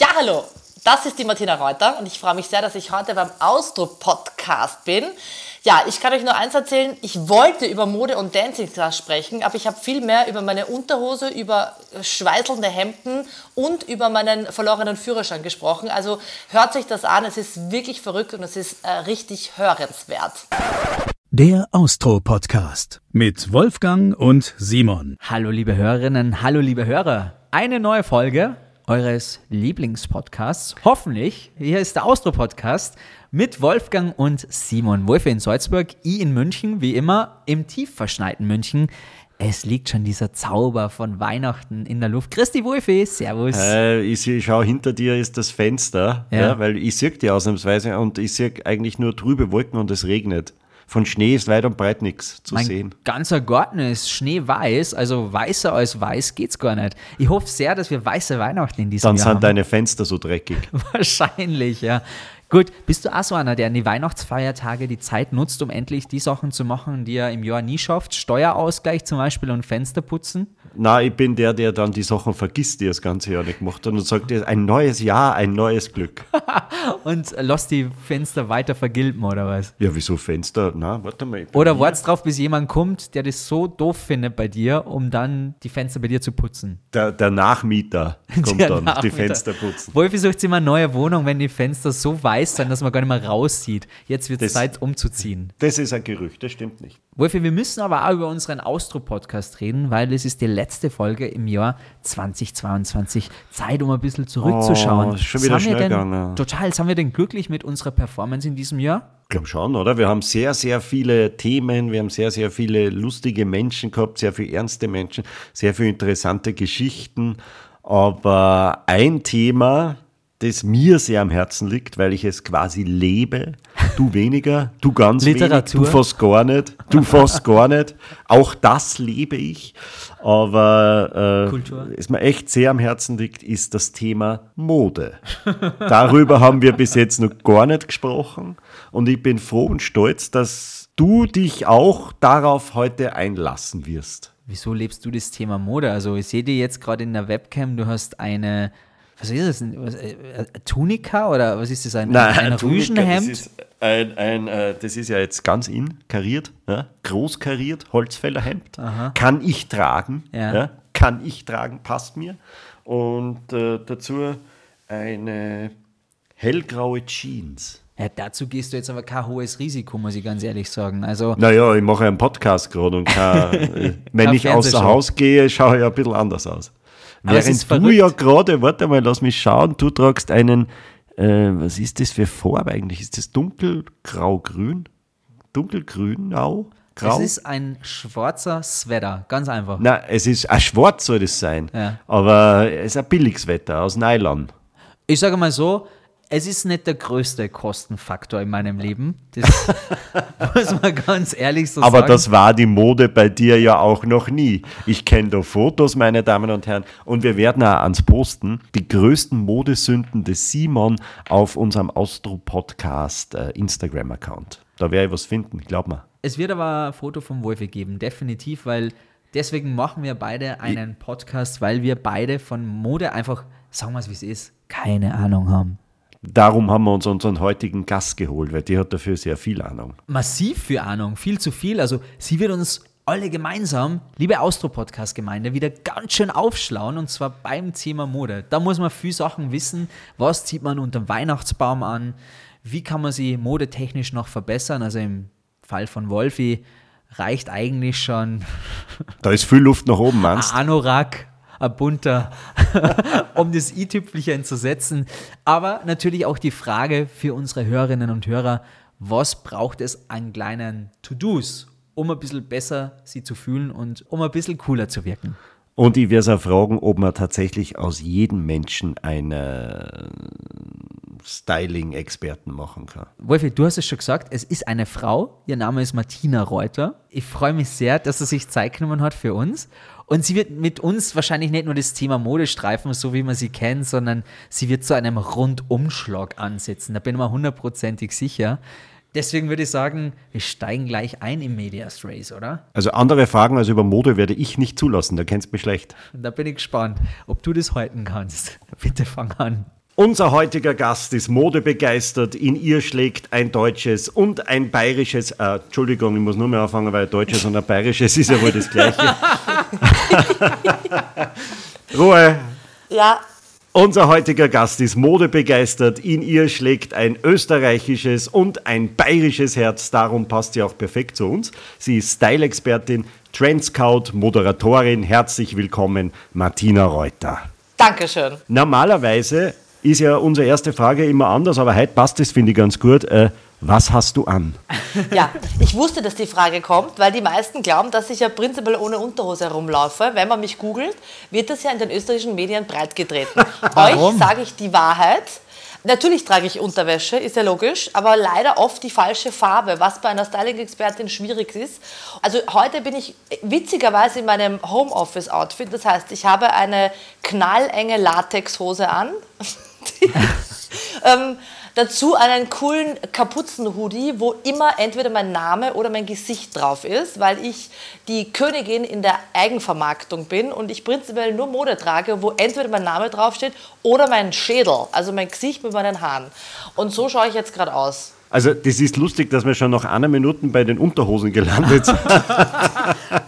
Ja, hallo, das ist die Martina Reuter und ich freue mich sehr, dass ich heute beim Austro-Podcast bin. Ja, ich kann euch nur eins erzählen, ich wollte über Mode und Dancing Class sprechen, aber ich habe viel mehr über meine Unterhose, über schweißelnde Hemden und über meinen verlorenen Führerschein gesprochen. Also hört sich das an, es ist wirklich verrückt und es ist äh, richtig hörenswert. Der Austro-Podcast mit Wolfgang und Simon. Hallo liebe Hörerinnen, hallo liebe Hörer. Eine neue Folge eures Lieblingspodcasts. Hoffentlich. Hier ist der Austro-Podcast mit Wolfgang und Simon. Wolfe in Salzburg, ich in München, wie immer im tief verschneiten München. Es liegt schon dieser Zauber von Weihnachten in der Luft. Christi Wolfi, Servus. Äh, ich, ich schaue hinter dir ist das Fenster, Ja. ja. weil ich sehe die ausnahmsweise und ich sehe eigentlich nur trübe Wolken und es regnet. Von Schnee ist weit und breit nichts zu mein sehen. ganzer Garten ist schneeweiß, also weißer als weiß geht's gar nicht. Ich hoffe sehr, dass wir weiße Weihnachten in diesem Dann Jahr sind haben. deine Fenster so dreckig. Wahrscheinlich, ja. Gut, bist du auch so einer, der an die Weihnachtsfeiertage die Zeit nutzt, um endlich die Sachen zu machen, die er im Jahr nie schafft? Steuerausgleich zum Beispiel und Fenster putzen? Na, ich bin der, der dann die Sachen vergisst, die er das ganze Jahr nicht gemacht hat und sagt, ein neues Jahr, ein neues Glück. Und lass die Fenster weiter vergilben oder was? Ja, wieso Fenster? Na, warte mal. Oder wartest drauf, bis jemand kommt, der das so doof findet bei dir, um dann die Fenster bei dir zu putzen? Der, der Nachmieter kommt Der dann, die Nachmieter. Fenster putzen. Wolfi sucht sich immer eine neue Wohnung, wenn die Fenster so weiß sind, dass man gar nicht mehr raussieht. Jetzt wird es Zeit, umzuziehen. Das ist ein Gerücht, das stimmt nicht. Wolfi, wir müssen aber auch über unseren Austro-Podcast reden, weil es ist die letzte Folge im Jahr 2022. Zeit, um ein bisschen zurückzuschauen. Oh, schon wieder schnell gegangen. Total. Sind wir denn glücklich mit unserer Performance in diesem Jahr? Ich glaube schon, oder? Wir haben sehr, sehr viele Themen, wir haben sehr, sehr viele lustige Menschen gehabt, sehr viele ernste Menschen, sehr viele interessante Geschichten. Aber ein Thema, das mir sehr am Herzen liegt, weil ich es quasi lebe, du weniger, du ganz Literatur. wenig, du fast gar nicht, du fast gar nicht. Auch das lebe ich. Aber äh, es mir echt sehr am Herzen liegt, ist das Thema Mode. Darüber haben wir bis jetzt noch gar nicht gesprochen. Und ich bin froh und stolz, dass du dich auch darauf heute einlassen wirst. Wieso lebst du das Thema Mode? Also ich sehe dir jetzt gerade in der Webcam, du hast eine, was ist das, was, äh, äh, Tunika oder was ist das, ein, ein Tunika, Rüschenhemd? Das ist, ein, ein, äh, das ist ja jetzt ganz in, kariert, ja? groß kariert, Holzfällerhemd. Kann ich tragen. Ja. Kann ich tragen, passt mir. Und äh, dazu eine hellgraue Jeans. Ja, dazu gehst du jetzt aber kein hohes Risiko, muss ich ganz ehrlich sagen. Also Naja, ich mache einen Podcast gerade und kann, wenn ich außer. Haus gehe, schaue ich ein bisschen anders aus. Während du ja gerade, warte mal, lass mich schauen, du tragst einen, äh, was ist das für Farbe eigentlich? Ist das dunkelgrau-grün? Dunkelgrün-au? Grau? es ist ein schwarzer Sweater, ganz einfach. Nein, es ist, ein schwarz soll das sein, Ja. aber es ist ein billiges Wetter aus Nylon. Ich sage mal so, es ist nicht der größte Kostenfaktor in meinem Leben. Das muss man ganz ehrlich so Aber sagen. das war die Mode bei dir ja auch noch nie. Ich kenne da Fotos, meine Damen und Herren, und wir werden auch ans Posten die größten Modesünden des Simon auf unserem Austro-Podcast äh, Instagram-Account. Da werde ich was finden, glaub mir. Es wird aber ein Foto vom Wolfi geben, definitiv, weil deswegen machen wir beide einen Podcast, weil wir beide von Mode einfach, sagen wir es wie es ist, keine Ahnung haben. Darum haben wir uns unseren heutigen Gast geholt, weil die hat dafür sehr viel Ahnung. Massiv für Ahnung, viel zu viel. Also sie wird uns alle gemeinsam, liebe Austro-Podcast-Gemeinde, wieder ganz schön aufschlauen und zwar beim Thema Mode. Da muss man viel Sachen wissen. Was zieht man unter dem Weihnachtsbaum an? Wie kann man sie modetechnisch noch verbessern? Also im Fall von Wolfi reicht eigentlich schon Da ist viel Luft nach oben, ein meinst? Anorak, ein bunter, um das i-Tüpfelchen zu setzen. Aber natürlich auch die Frage für unsere Hörerinnen und Hörer, was braucht es an kleinen To-Dos, um ein bisschen besser sie zu fühlen und um ein bisschen cooler zu wirken? Und ich werde auch fragen, ob man tatsächlich aus jedem Menschen einen Styling-Experten machen kann. Wolfi, du hast es schon gesagt, es ist eine Frau. Ihr Name ist Martina Reuter. Ich freue mich sehr, dass sie sich Zeit genommen hat für uns. Und sie wird mit uns wahrscheinlich nicht nur das Thema Mode streifen, so wie man sie kennt, sondern sie wird zu einem Rundumschlag ansetzen. Da bin ich mir hundertprozentig sicher. Deswegen würde ich sagen, wir steigen gleich ein im Medias Race, oder? Also andere Fragen als über Mode werde ich nicht zulassen, da kennst du mich schlecht. Da bin ich gespannt, ob du das halten kannst. Bitte fang an. Unser heutiger Gast ist modebegeistert. In ihr schlägt ein deutsches und ein bayerisches, äh, Entschuldigung, ich muss nur mehr anfangen, weil ein deutsches und ein bayerisches ist ja wohl das Gleiche. Ruhe. Ja, Unser heutiger Gast ist modebegeistert. In ihr schlägt ein österreichisches und ein bayerisches Herz. Darum passt sie auch perfekt zu uns. Sie ist Style-Expertin, Trendscout, Moderatorin. Herzlich willkommen, Martina Reuter. Dankeschön. Normalerweise ist ja unsere erste Frage immer anders, aber heute passt es, finde ich, ganz gut. Äh, was hast du an? Ja, ich wusste, dass die Frage kommt, weil die meisten glauben, dass ich ja prinzipiell ohne Unterhose herumlaufe. Wenn man mich googelt, wird das ja in den österreichischen Medien breitgetreten. Euch sage ich die Wahrheit. Natürlich trage ich Unterwäsche, ist ja logisch, aber leider oft die falsche Farbe, was bei einer Styling-Expertin schwierig ist. Also heute bin ich witzigerweise in meinem Homeoffice-Outfit. Das heißt, ich habe eine knallenge Latexhose an. ähm, dazu einen coolen Kapuzenhoodie, wo immer entweder mein Name oder mein Gesicht drauf ist, weil ich die Königin in der Eigenvermarktung bin und ich prinzipiell nur Mode trage, wo entweder mein Name draufsteht oder mein Schädel, also mein Gesicht mit meinen Haaren. Und so schaue ich jetzt gerade aus. Also, das ist lustig, dass wir schon nach einer Minute bei den Unterhosen gelandet sind.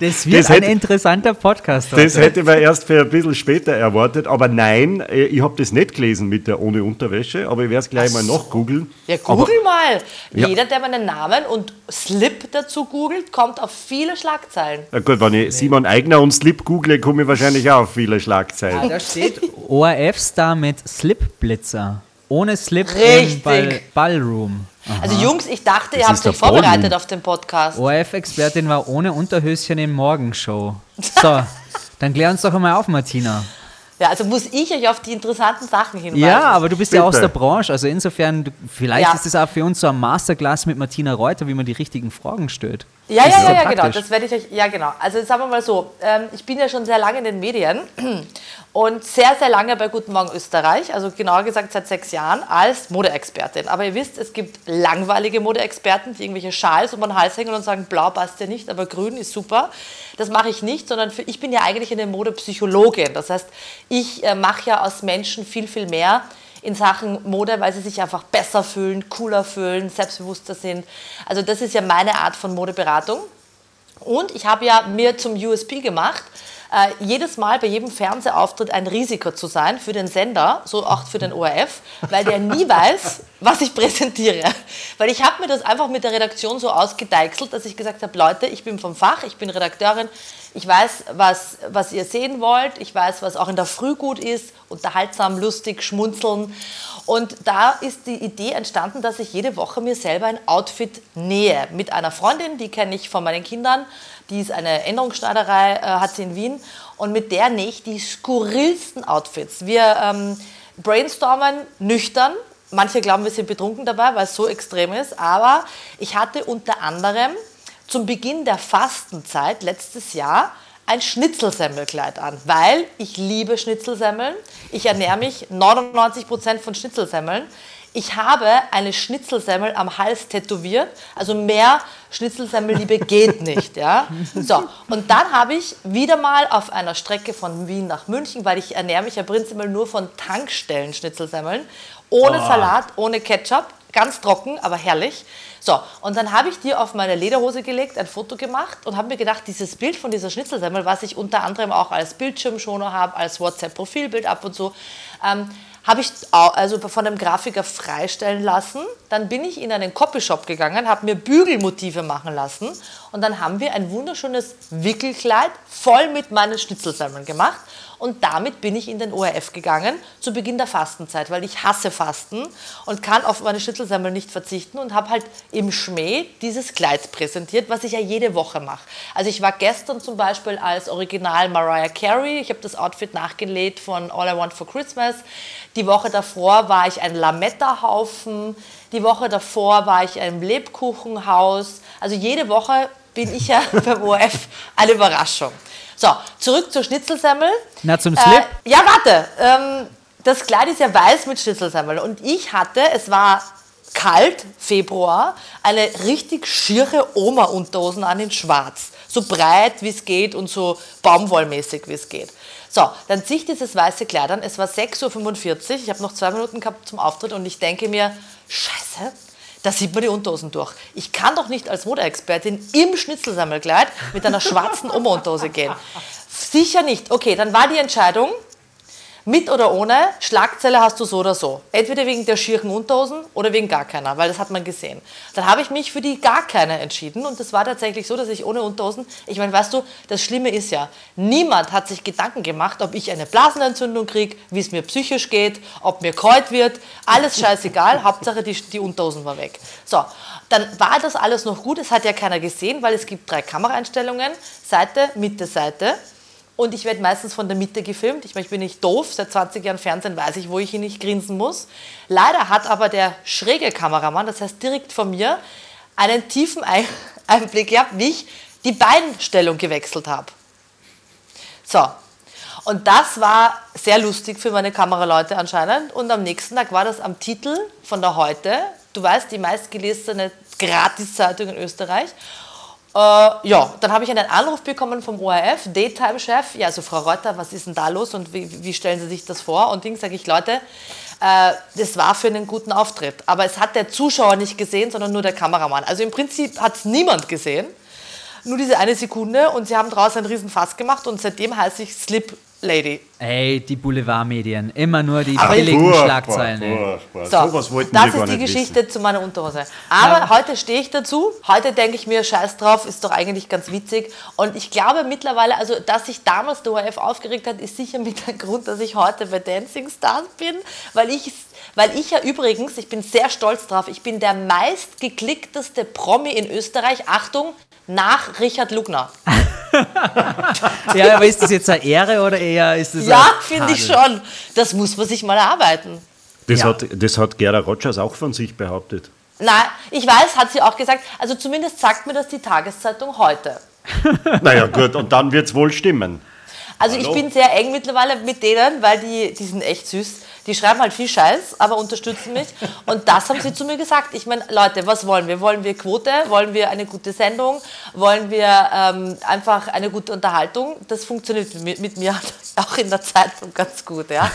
Das wird Das ein hätte- interessanter Podcast. Das heute. hätte man erst für ein bisschen später erwartet. Aber nein, äh, ich habe das nicht gelesen mit der ohne Unterwäsche, aber ich werde es gleich mal nachgoogeln. Ja, Aber- google mal. Ja. Jeder, der meinen Namen und Slip dazu googelt, kommt auf viele Schlagzeilen. Na gut, wenn ich Simon Eigner und Slip google, komme ich wahrscheinlich auch auf viele Schlagzeilen. Da steht ORF-Star mit Slip-Blitzer. Ohne Slip im Richtig. Ball Ballroom. Also Jungs, ich dachte, Das ihr habt euch vorbereitet Ballroom. auf den Podcast. ORF-Expertin war ohne Unterhöschen im Morgenshow. So, dann klär uns doch einmal auf, Martina. Ja, also muss ich euch auf die interessanten Sachen hinweisen. Ja, aber du bist ja aus Bitte. der Branche, also insofern, du, vielleicht Ja. ist es auch für uns so ein Masterclass mit Martina Reuter, wie man die richtigen Fragen stellt. Ja, Das ja, ja, so ja, genau. Das werde ich euch. Ja, genau. Also sagen wir mal so, ähm, ich bin ja schon sehr lange in den Medien und sehr, sehr lange bei Guten Morgen Österreich, also genauer gesagt seit sechs Jahren als Modeexpertin. Aber ihr wisst, es gibt langweilige Modeexperten, die irgendwelche Schals um den Hals hängen und sagen, blau passt ja nicht, aber grün ist super. Das mache ich nicht, sondern für, ich bin ja eigentlich eine Modepsychologin. Das heißt, ich äh, mache ja aus Menschen viel, viel mehr in Sachen Mode, weil sie sich einfach besser fühlen, cooler fühlen, selbstbewusster sind. Also das ist ja meine Art von Modeberatung. Und ich habe ja mir zum USP gemacht, äh, jedes Mal bei jedem Fernsehauftritt ein Risiko zu sein für den Sender, so auch für den ORF, weil der nie weiß, was ich präsentiere. Weil ich habe mir das einfach mit der Redaktion so ausgedeichselt, dass ich gesagt habe, Leute, ich bin vom Fach, ich bin Redakteurin, ich weiß, was, was ihr sehen wollt, ich weiß, was auch in der Früh gut ist, unterhaltsam, lustig, schmunzeln. Und da ist die Idee entstanden, dass ich jede Woche mir selber ein Outfit nähe. Mit einer Freundin, die kenne ich von meinen Kindern. Die ist eine Änderungsschneiderei, äh, hat sie in Wien. Und mit der nähe ich die skurrilsten Outfits. Wir ähm, brainstormen nüchtern. Manche glauben, wir sind betrunken dabei, weil es so extrem ist. Aber ich hatte unter anderem zum Beginn der Fastenzeit letztes Jahr ein Schnitzelsemmelkleid an, weil ich liebe Schnitzelsemmeln. Ich ernähre mich 99% von Schnitzelsemmeln. Ich habe eine Schnitzelsemmel am Hals tätowiert, also mehr Schnitzelsemmelliebe geht nicht. Ja? So, und dann habe ich wieder mal auf einer Strecke von Wien nach München, weil ich ernähre mich ja prinzipiell nur von Tankstellen Schnitzelsemmeln, ohne Salat, ohne Ketchup, ganz trocken, aber herrlich. So, und dann habe ich dir auf meine Lederhose gelegt, ein Foto gemacht und habe mir gedacht, dieses Bild von dieser Schnitzelsemmel, was ich unter anderem auch als Bildschirmschoner habe, als WhatsApp-Profilbild ab und so, ähm, habe ich also von dem Grafiker freistellen lassen. Dann bin ich in einen Copyshop gegangen, habe mir Bügelmotive machen lassen und dann haben wir ein wunderschönes Wickelkleid voll mit meinen Schnitzelsemmeln gemacht. Und damit bin ich in den ORF gegangen zu Beginn der Fastenzeit, weil ich hasse Fasten und kann auf meine Schnitzelsemmeln nicht verzichten und habe halt im Schmäh dieses Kleid präsentiert, was ich ja jede Woche mache. Also ich war gestern zum Beispiel als Original Mariah Carey, ich habe das Outfit nachgelegt von All I Want for Christmas. Die Woche davor war ich ein Lametta-Haufen. Die Woche davor war ich ein Lebkuchenhaus. Also jede Woche bin ich ja beim ORF eine Überraschung. So, zurück zur Schnitzelsemmel. Na, zum Slip? Äh, ja, warte. Ähm, das Kleid ist ja weiß mit Schnitzelsemmel. Und ich hatte, es war kalt, Februar, eine richtig schiere Oma-Unterhosen an in schwarz. So breit, wie es geht und so baumwollmäßig, wie es geht. So, dann ziehe ich dieses weiße Kleid an. Es war 6.45 Uhr. Ich habe noch zwei Minuten gehabt zum Auftritt und ich denke mir, scheiße, da sieht man die Unterhosen durch. Ich kann doch nicht als Modeexpertin im Schnitzelsammelkleid mit einer schwarzen Oma-Unterhose gehen. Sicher nicht. Okay, dann war die Entscheidung, mit oder ohne, Schlagzeile hast du so oder so. Entweder wegen der schieren Unterhosen oder wegen gar keiner, weil das hat man gesehen. Dann habe ich mich für die gar keine entschieden und das war tatsächlich so, dass ich ohne Unterhosen, ich meine, weißt du, das Schlimme ist ja, niemand hat sich Gedanken gemacht, ob ich eine Blasenentzündung kriege, wie es mir psychisch geht, ob mir kalt wird, alles scheißegal, Hauptsache die, die Unterhosen war weg. So, dann war das alles noch gut, es hat ja keiner gesehen, weil es gibt drei Kameraeinstellungen, Seite, Mitte, Seite. Und ich werde meistens von der Mitte gefilmt. Ich, meine, ich bin nicht doof, seit 20 Jahren Fernsehen weiß ich, wo ich ihn nicht grinsen muss. Leider hat aber der schräge Kameramann, das heißt direkt von mir, einen tiefen Einblick gehabt, wie ich die Beinstellung gewechselt habe. So, und das war sehr lustig für meine Kameraleute anscheinend. Und am nächsten Tag war das am Titel von der Heute. Du weißt, die meistgelesene Gratiszeitung in Österreich. Äh, ja, dann habe ich einen Anruf bekommen vom ORF, Daytime-Chef. Ja, also Frau Reuter, was ist denn da los und wie, wie stellen Sie sich das vor? Und Ding sage ich, Leute, äh, das war für einen guten Auftritt. Aber es hat der Zuschauer nicht gesehen, sondern nur der Kameramann. Also im Prinzip hat es niemand gesehen. Nur diese eine Sekunde und sie haben draußen ein Riesenfass gemacht und seitdem heiße ich Slip Lady. Ey, die Boulevardmedien. Immer nur die Aber billigen Schlagzeilen. Boah, boah, So, so was das ist die Geschichte wissen. zu meiner Unterhose. Aber ja. heute stehe ich dazu. Heute denke ich mir, scheiß drauf, ist doch eigentlich ganz witzig. Und ich glaube mittlerweile, also dass sich damals der ORF aufgeregt hat, ist sicher mit dem Grund, dass ich heute bei Dancing Stars bin. Weil ich, weil ich ja übrigens, ich bin sehr stolz drauf, ich bin der meistgeklickteste Promi in Österreich. Achtung, nach Richard Lugner. ja, aber ist das jetzt eine Ehre oder eher ist das Ja, finde ich schon. Das muss man sich mal erarbeiten. Das, ja. hat, das hat Gera Rogers auch von sich behauptet. Nein, ich weiß, hat sie auch gesagt. Also zumindest sagt mir das die Tageszeitung heute. naja, gut, und dann wird es wohl stimmen. Also Hallo? ich bin sehr eng mittlerweile mit denen, weil die, die sind echt süß. Die schreiben halt viel Scheiß, aber unterstützen mich. Und das haben sie zu mir gesagt. Ich meine, Leute, was wollen wir? Wollen wir Quote? Wollen wir eine gute Sendung? Wollen wir ähm, einfach eine gute Unterhaltung? Das funktioniert mit, mit mir auch in der Zeitung ganz gut. Ja?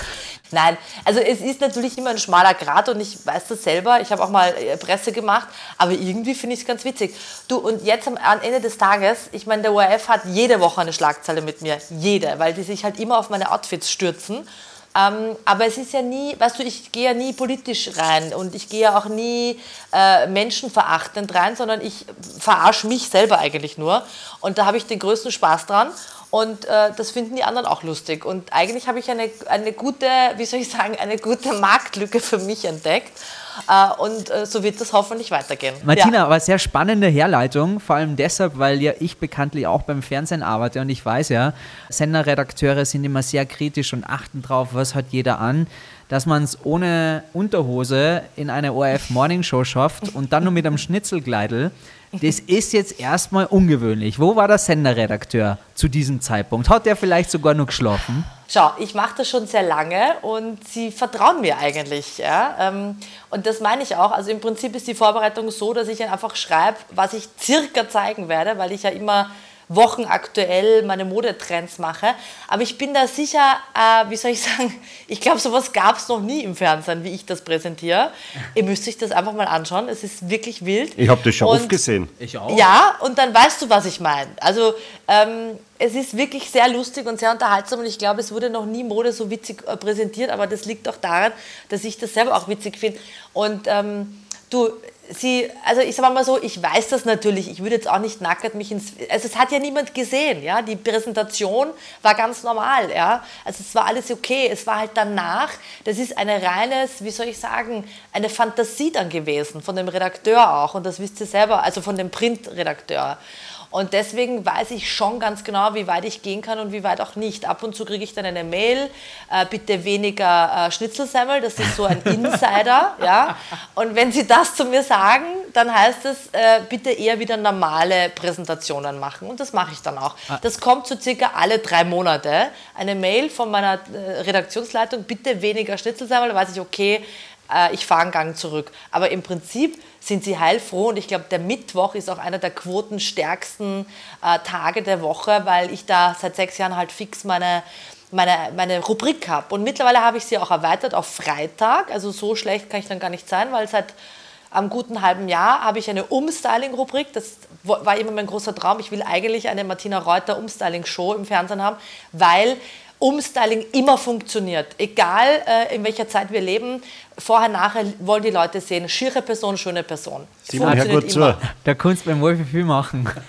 Nein, also es ist natürlich immer ein schmaler Grat und ich weiß das selber. Ich habe auch mal äh, Presse gemacht, aber irgendwie finde ich es ganz witzig. Du, und jetzt am, Ende des Tages, ich meine, der ORF hat jede Woche eine Schlagzeile mit mir. Jede, weil die sich halt immer auf meine Outfits stürzen. Ähm, aber es ist ja nie, weißt du, ich gehe ja nie politisch rein und ich gehe ja auch nie äh, menschenverachtend rein, sondern ich verarsche mich selber eigentlich nur. Und da habe ich den größten Spaß dran. Und äh, das finden die anderen auch lustig. Und eigentlich habe ich eine, eine gute, wie soll ich sagen, eine gute Marktlücke für mich entdeckt. Äh, und äh, so wird das hoffentlich weitergehen. Martina, ja. aber sehr spannende Herleitung, vor allem deshalb, weil ja ich bekanntlich auch beim Fernsehen arbeite und ich weiß ja, Senderredakteure sind immer sehr kritisch und achten drauf, was hat jeder an dass man es ohne Unterhose in eine ORF Morning Show schafft und dann nur mit einem Schnitzelgleidel. Das ist jetzt erstmal ungewöhnlich. Wo war der Senderredakteur zu diesem Zeitpunkt? Hat der vielleicht sogar noch geschlafen? Schau, ich mache das schon sehr lange und sie vertrauen mir eigentlich. Ja? Ähm, und das meine ich auch. Also im Prinzip ist die Vorbereitung so, dass ich einfach schreibe, was ich circa zeigen werde, weil ich ja immer wochenaktuell meine Modetrends mache. Aber ich bin da sicher, äh, wie soll ich sagen, ich glaube, sowas gab es noch nie im Fernsehen, wie ich das präsentiere. Ihr müsst euch das einfach mal anschauen. Es ist wirklich wild. Ich habe das schon und, oft gesehen. Ich auch. Ja, und dann weißt du, was ich meine. Also ähm, es ist wirklich sehr lustig und sehr unterhaltsam und ich glaube, es wurde noch nie Mode so witzig äh, präsentiert, aber das liegt auch daran, dass ich das selber auch witzig finde. Und ähm, du, sie, also ich sage mal so, ich weiß das natürlich, ich würde jetzt auch nicht nackert mich ins, also es hat ja niemand gesehen, ja, die Präsentation war ganz normal, ja, also es war alles okay, es war halt danach, das ist eine reines, wie soll ich sagen, eine Fantasie dann gewesen, von dem Redakteur auch. Und das wisst ihr selber, also von dem Printredakteur und deswegen weiß ich schon ganz genau, wie weit ich gehen kann und wie weit auch nicht. Ab und zu kriege ich dann eine Mail, äh, bitte weniger äh, Schnitzelsemmel, das ist so ein Insider. ja? Und wenn Sie das zu mir sagen, dann heißt es, äh, bitte eher wieder normale Präsentationen machen. Und das mache ich dann auch. Ah. Das kommt so circa alle drei Monate. Eine Mail von meiner äh, Redaktionsleitung, bitte weniger Schnitzelsemmel, da weiß ich, okay, äh, ich fahre einen Gang zurück. Aber im Prinzip sind sie heilfroh und ich glaube, der Mittwoch ist auch einer der quotenstärksten äh, Tage der Woche, weil ich da seit sechs Jahren halt fix meine meine, meine Rubrik habe. Und mittlerweile habe ich sie auch erweitert auf Freitag. Also so schlecht kann ich dann gar nicht sein, weil seit einem guten halben Jahr habe ich eine Umstyling-Rubrik. Das war immer mein großer Traum. Ich will eigentlich eine Martina Reuter Umstyling-Show im Fernsehen haben, weil Umstyling immer funktioniert. Egal äh, in welcher Zeit wir leben, vorher, nachher wollen die Leute sehen, schiere Person, schöne Person. Simon, hör gut zu. Da kannst du beim Wolfi viel machen.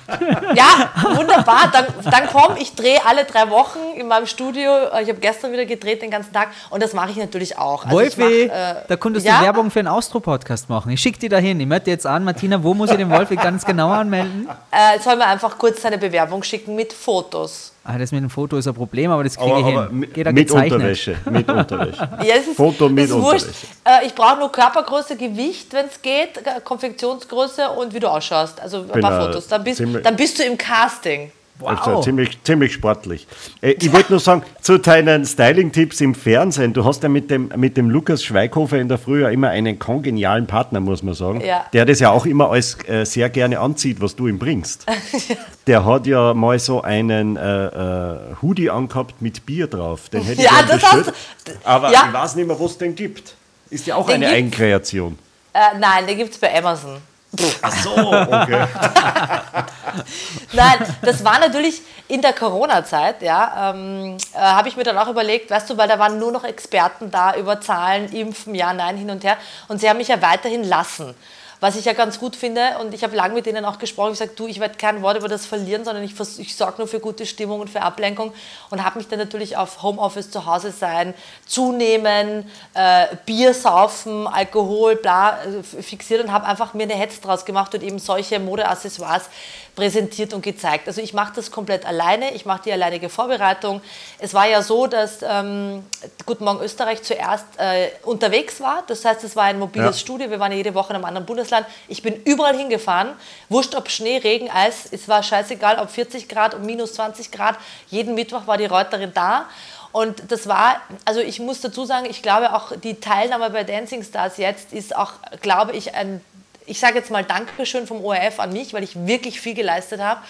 Ja, wunderbar. Dann, dann komm, ich drehe alle drei Wochen in meinem Studio. Ich habe gestern wieder gedreht den ganzen Tag und das mache ich natürlich auch. Also Wolfi, mach, äh, da könntest ja? du Werbung für einen Austro-Podcast machen. Ich schicke dir dahin. Ich melde jetzt an, Martina, wo muss ich den Wolfi ganz genau anmelden? Äh, soll mir einfach kurz seine Bewerbung schicken mit Fotos. Ah, das mit dem Foto ist ein Problem, aber das kriege ich aber, hin. Geht mit gezeichnet. Unterwäsche. Mit Unterwäsche. ja, ist, Foto mit Unterwäsche. Äh, ich brauche nur Körpergröße, Gewicht, wenn es geht, Konfektionsgröße und wie du ausschaust. Also ein paar Fotos. Dann bist, dann bist du im Casting. Wow. Also ziemlich, ziemlich sportlich. Äh, ich wollte nur sagen, zu deinen Styling-Tipps im Fernsehen, du hast ja mit dem, mit dem Lukas Schweighofer in der Früh ja immer einen kongenialen Partner, muss man sagen, ja. der das ja auch immer alles äh, sehr gerne anzieht, was du ihm bringst. der hat ja mal so einen äh, äh, Hoodie angehabt mit Bier drauf. Den hätte ich ja, das aber ja. ich weiß nicht mehr, was es den gibt. Ist ja auch den eine Eigenkreation. Nein, den gibt es bei Amazon. Ach so, okay. Nein, das war natürlich in der Corona-Zeit, ja, ähm, äh, habe ich mir dann auch überlegt, weißt du, weil da waren nur noch Experten da über Zahlen, Impfen, ja, nein, hin und her. Und sie haben mich ja weiterhin lassen was ich ja ganz gut finde. Und ich habe lange mit denen auch gesprochen. Ich sage, du, ich werde kein Wort über das verlieren, sondern ich, ich sorge nur für gute Stimmung und für Ablenkung. Und habe mich dann natürlich auf Homeoffice zu Hause sein, zunehmen, äh, Bier saufen, Alkohol, bla, äh, fixiert und habe einfach mir eine Hetz draus gemacht und eben solche Modeaccessoires präsentiert und gezeigt. Also ich mache das komplett alleine, ich mache die alleinige Vorbereitung. Es war ja so, dass ähm, Guten Morgen Österreich zuerst äh, unterwegs war. Das heißt, es war ein mobiles ja. Studio. Wir waren jede Woche in einem anderen Bundesland. Ich bin überall hingefahren. Wurscht ob Schnee, Regen, Eis. Es war scheißegal, ob 40 Grad, ob minus 20 Grad. Jeden Mittwoch war die Reuterin da. Und das war, also ich muss dazu sagen, ich glaube auch die Teilnahme bei Dancing Stars jetzt ist auch, glaube ich, ein ich sage jetzt mal Dankeschön vom ORF an mich, weil ich wirklich viel geleistet habe.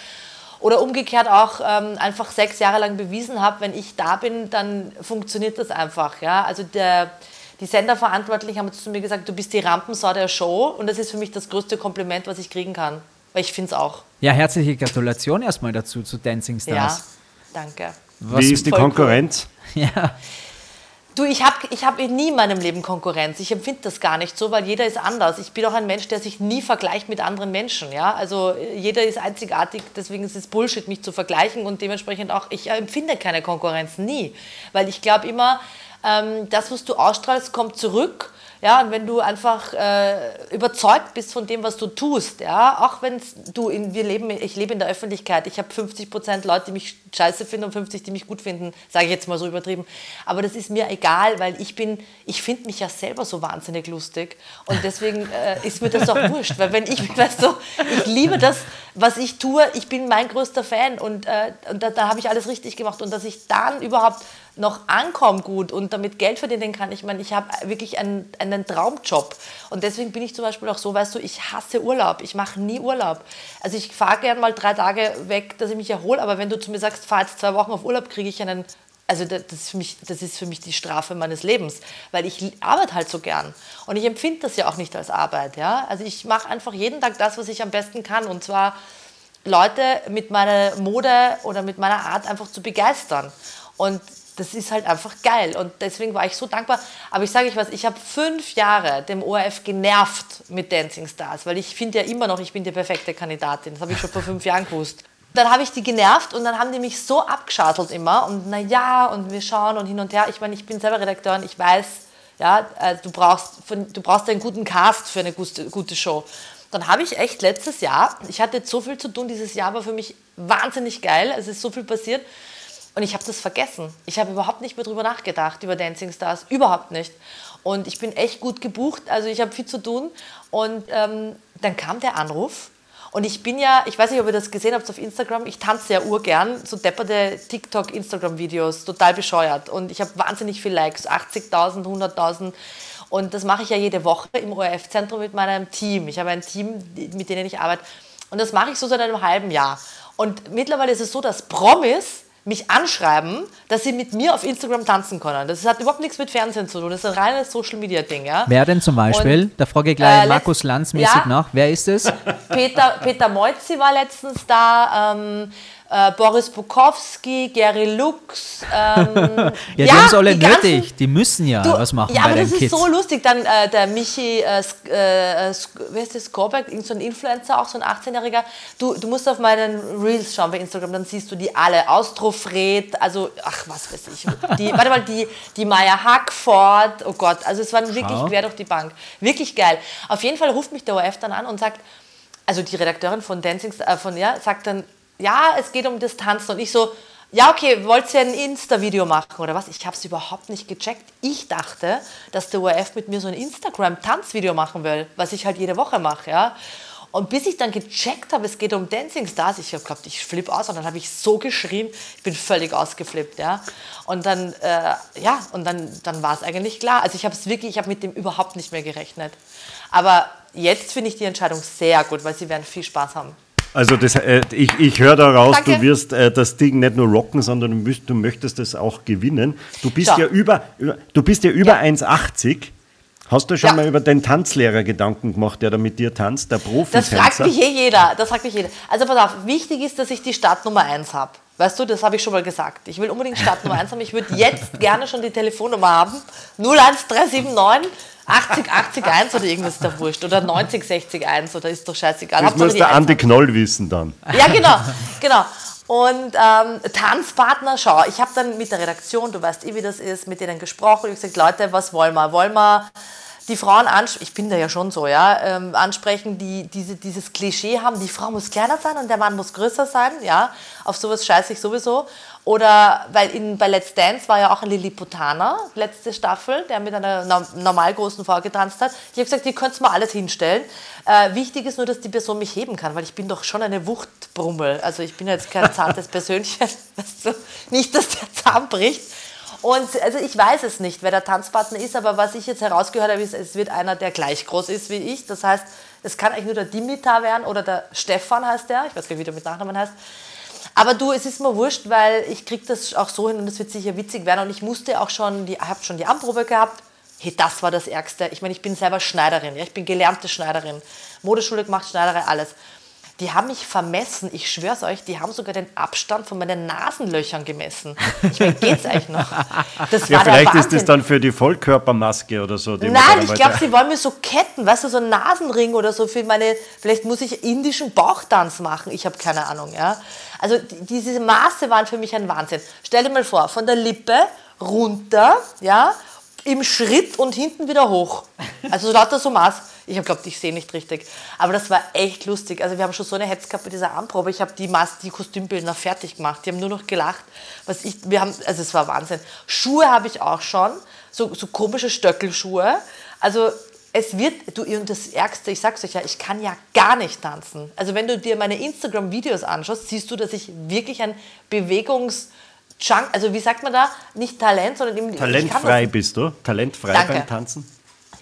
Oder umgekehrt auch ähm, einfach sechs Jahre lang bewiesen habe, wenn ich da bin, dann funktioniert das einfach. Ja? Also der, die Senderverantwortlichen haben zu mir gesagt, du bist die Rampensau der Show und das ist für mich das größte Kompliment, was ich kriegen kann. Weil ich finde es auch. Ja, herzliche Gratulation erstmal dazu zu Dancing Stars. Ja, danke. Was Wie ist die Konkurrenz? Cool. Ja. Du, ich habe ich hab nie in meinem Leben Konkurrenz. Ich empfinde das gar nicht so, weil jeder ist anders. Ich bin auch ein Mensch, der sich nie vergleicht mit anderen Menschen. Ja? Also jeder ist einzigartig, deswegen ist es Bullshit, mich zu vergleichen und dementsprechend auch, ich empfinde keine Konkurrenz, nie. Weil ich glaube immer, ähm, das, was du ausstrahlst, kommt zurück. Ja, und wenn du einfach äh, überzeugt bist von dem, was du tust, ja, auch wenn du in, wir leben, ich lebe in der Öffentlichkeit, ich habe 50 Prozent Leute, die mich scheiße finden und 50, die mich gut finden, sage ich jetzt mal so übertrieben. Aber das ist mir egal, weil ich bin, ich finde mich ja selber so wahnsinnig lustig. Und deswegen äh, ist mir das auch wurscht, weil wenn ich, weißt du, ich liebe das, was ich tue, ich bin mein größter Fan und, äh, und da, da habe ich alles richtig gemacht. Und dass ich dann überhaupt noch ankomme gut und damit Geld verdienen kann. Ich meine, ich habe wirklich einen, einen Traumjob. Und deswegen bin ich zum Beispiel auch so, weißt du, ich hasse Urlaub. Ich mache nie Urlaub. Also ich fahre gern mal drei Tage weg, dass ich mich erhole. Aber wenn du zu mir sagst, fahr jetzt zwei Wochen auf Urlaub, kriege ich einen also das ist, für mich, das ist für mich die Strafe meines Lebens, weil ich arbeite halt so gern. Und ich empfinde das ja auch nicht als Arbeit. Ja? Also ich mache einfach jeden Tag das, was ich am besten kann. Und zwar Leute mit meiner Mode oder mit meiner Art einfach zu begeistern. Und das ist halt einfach geil. Und deswegen war ich so dankbar. Aber ich sage euch was, ich habe fünf Jahre dem ORF genervt mit Dancing Stars, weil ich finde ja immer noch, ich bin die perfekte Kandidatin. Das habe ich schon vor fünf Jahren gewusst. Dann habe ich die genervt und dann haben die mich so abgeschartelt immer. Und naja, und wir schauen und hin und her. Ich meine, ich bin selber Redakteurin, ich weiß, ja, äh, du, brauchst, du brauchst einen guten Cast für eine gute Show. Dann habe ich echt letztes Jahr, ich hatte jetzt so viel zu tun, dieses Jahr war für mich wahnsinnig geil, es ist so viel passiert. Und ich habe das vergessen. Ich habe überhaupt nicht mehr drüber nachgedacht, über Dancing Stars. Überhaupt nicht. Und ich bin echt gut gebucht. Also ich habe viel zu tun. Und ähm, dann kam der Anruf. Und ich bin ja, ich weiß nicht, ob ihr das gesehen habt auf Instagram, ich tanze ja urgern, so depperte TikTok, Instagram-Videos, total bescheuert. Und ich habe wahnsinnig viele Likes, 80.000, 100.000. Und das mache ich ja jede Woche im ORF-Zentrum mit meinem Team. Ich habe ein Team, mit denen ich arbeite. Und das mache ich so seit einem halben Jahr. Und mittlerweile ist es so, dass Promis mich anschreiben, dass sie mit mir auf Instagram tanzen können. Das hat überhaupt nichts mit Fernsehen zu tun. Das ist ein reines Social Media Ding, ja. Wer denn zum Beispiel? Und, da frage ich gleich äh, Markus Lanz mäßig ja. nach. Wer ist es? Peter, Peter Moizzi war letztens da, ähm, äh, Boris Bukowski, Gary Lux. Ähm, Ja, die haben es alle die ganzen- nötig. Die müssen ja Du, was machen ja, aber das ist Kids. so lustig. Dann äh, der Michi, äh, äh, Sk- wer ist das, Skorberg, so ein Influencer, auch so ein 18-Jähriger. Du, du musst auf meinen Reels schauen bei Instagram, dann siehst du die alle. Austrofred, also, ach, was weiß ich. Die, warte mal, die, die Maya Hackford, oh Gott, also es waren wirklich quer durch die Bank. Wirklich geil. Auf jeden Fall ruft mich der ORF dann an und sagt, also die Redakteurin von Dancing, äh, von ja, sagt dann, ja, es geht um das Tanzen. Und ich so, ja, okay, wollt ihr ein Insta-Video machen oder was? Ich habe es überhaupt nicht gecheckt. Ich dachte, dass der ORF mit mir so ein Instagram-Tanzvideo machen will, was ich halt jede Woche mache, ja. Und bis ich dann gecheckt habe, es geht um Dancing Stars, ich habe geglaubt, ich flippe aus und dann habe ich so geschrien, ich bin völlig ausgeflippt, ja. Und dann, äh, ja, und dann, dann war es eigentlich klar. Also ich habe es wirklich, ich habe mit dem überhaupt nicht mehr gerechnet. Aber jetzt finde ich die Entscheidung sehr gut, weil sie werden viel Spaß haben. Also das, äh, ich, ich höre daraus, Danke. du wirst äh, das Ding nicht nur rocken, sondern du, müsst, du möchtest es auch gewinnen. Du bist Ja. ja, über, du bist ja über Ja. 1,80. Hast du schon Ja. mal über den Tanzlehrer Gedanken gemacht, der da mit dir tanzt, der Das Profi-Tänzer? fragt mich eh jeder. Das fragt mich jeder. Also pass auf, wichtig ist, dass ich die Startnummer 1 habe. Weißt du, das habe ich schon mal gesagt. Ich will unbedingt Startnummer 1 haben. Ich würde jetzt gerne schon die Telefonnummer haben. 01379 80 80 1 oder irgendwas ist da wurscht. Oder 90 60 1 oder ist doch scheißegal. Das muss der 1 Andi. Knoll wissen dann. Ja, genau, genau. Und ähm, Tanzpartner, schau, ich habe dann mit der Redaktion, du weißt eh, wie das ist, mit denen gesprochen und ich gesagt, Leute, was wollen wir? Wollen wir die Frauen ansprechen, ich bin da ja schon so, ja, ähm, ansprechen, die diese, dieses Klischee haben, die Frau muss kleiner sein und der Mann muss größer sein, ja, auf sowas scheiße ich sowieso. Oder, weil in, bei Let's Dance war ja auch ein Lilliputaner, letzte Staffel, der mit einer no- normal großen Frau getanzt hat. Ich habe gesagt, ihr könnt mal alles hinstellen. Äh, wichtig ist nur, dass die Person mich heben kann, weil ich bin doch schon eine Wuchtbrummel. Also ich bin jetzt kein zartes Persönchen. Du? Nicht, dass der Zahn bricht. Und also ich weiß es nicht, wer der Tanzpartner ist, aber was ich jetzt herausgehört habe, ist, es wird einer, der gleich groß ist wie ich. Das heißt, es kann eigentlich nur der Dimitar werden oder der Stefan heißt der. Ich weiß gar nicht, wie der mit Nachnamen heißt. Aber du, es ist mir wurscht, weil ich kriege das auch so hin und es wird sicher witzig werden. Und ich musste auch schon, die, habe schon die Anprobe gehabt. Hey, das war das Ärgste. Ich meine, ich bin selber Schneiderin. Ja? Ich bin gelernte Schneiderin. Modeschule gemacht, Schneiderei, alles. Die haben mich vermessen. Ich schwör's euch, die haben sogar den Abstand von meinen Nasenlöchern gemessen. Ich meine, geht's eigentlich noch? Das Ja, vielleicht ist das dann für die Vollkörpermaske oder so. Nein, ich glaube, sie wollen mir so Ketten, weißt du, so einen Nasenring oder so für meine, vielleicht muss ich indischen Bauchtanz machen, ich habe keine Ahnung, ja. Also die- diese Maße waren für mich ein Wahnsinn. Stell dir mal vor, von der Lippe runter, ja, im Schritt und hinten wieder hoch. Also so lauter so Maß. Ich habe glaubt, ich sehe nicht richtig. Aber das war echt lustig. Also wir haben schon so eine Hetz gehabt bei dieser Anprobe. Ich habe die Maß, die Kostümbildner fertig gemacht. Die haben nur noch gelacht. Was ich, wir haben, also es war Wahnsinn. Schuhe habe ich auch schon. So, so komische Stöckelschuhe. Also es wird, du, und das Ärgste, ich sag's euch ja, ich kann ja gar nicht tanzen. Also wenn du dir meine Instagram-Videos anschaust, siehst du, dass ich wirklich ein Bewegungs- Junk, also wie sagt man da? Nicht Talent, sondern eben, Talentfrei bist du? Talentfrei Danke. beim Tanzen?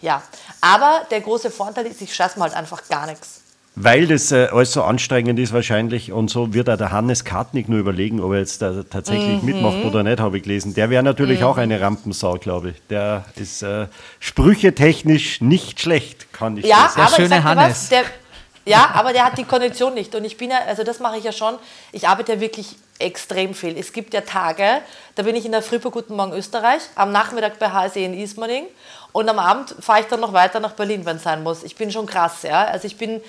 ja, aber der große Vorteil ist, ich scheiß mir halt einfach gar nichts. Weil das äh, alles so anstrengend ist wahrscheinlich und so wird auch der Hannes Kartnick nur überlegen, ob er jetzt da tatsächlich Mhm. mitmacht oder nicht, habe ich gelesen. Der wäre natürlich auch eine Rampensau, glaube ich. Der ist äh, sprüchetechnisch nicht schlecht, kann ich Ja, dir sagen. aber schöne ich sag dir Hannes. was, der, ja, aber der hat die Kondition nicht. Und ich bin ja, also das mache ich ja schon, ich arbeite ja wirklich extrem viel. Es gibt ja Tage, da bin ich in der Früh bei Guten Morgen Österreich, am Nachmittag bei HSE in Ismaning und am Abend fahre ich dann noch weiter nach Berlin, wenn es sein muss. Ich bin schon krass, ja. Also ich bin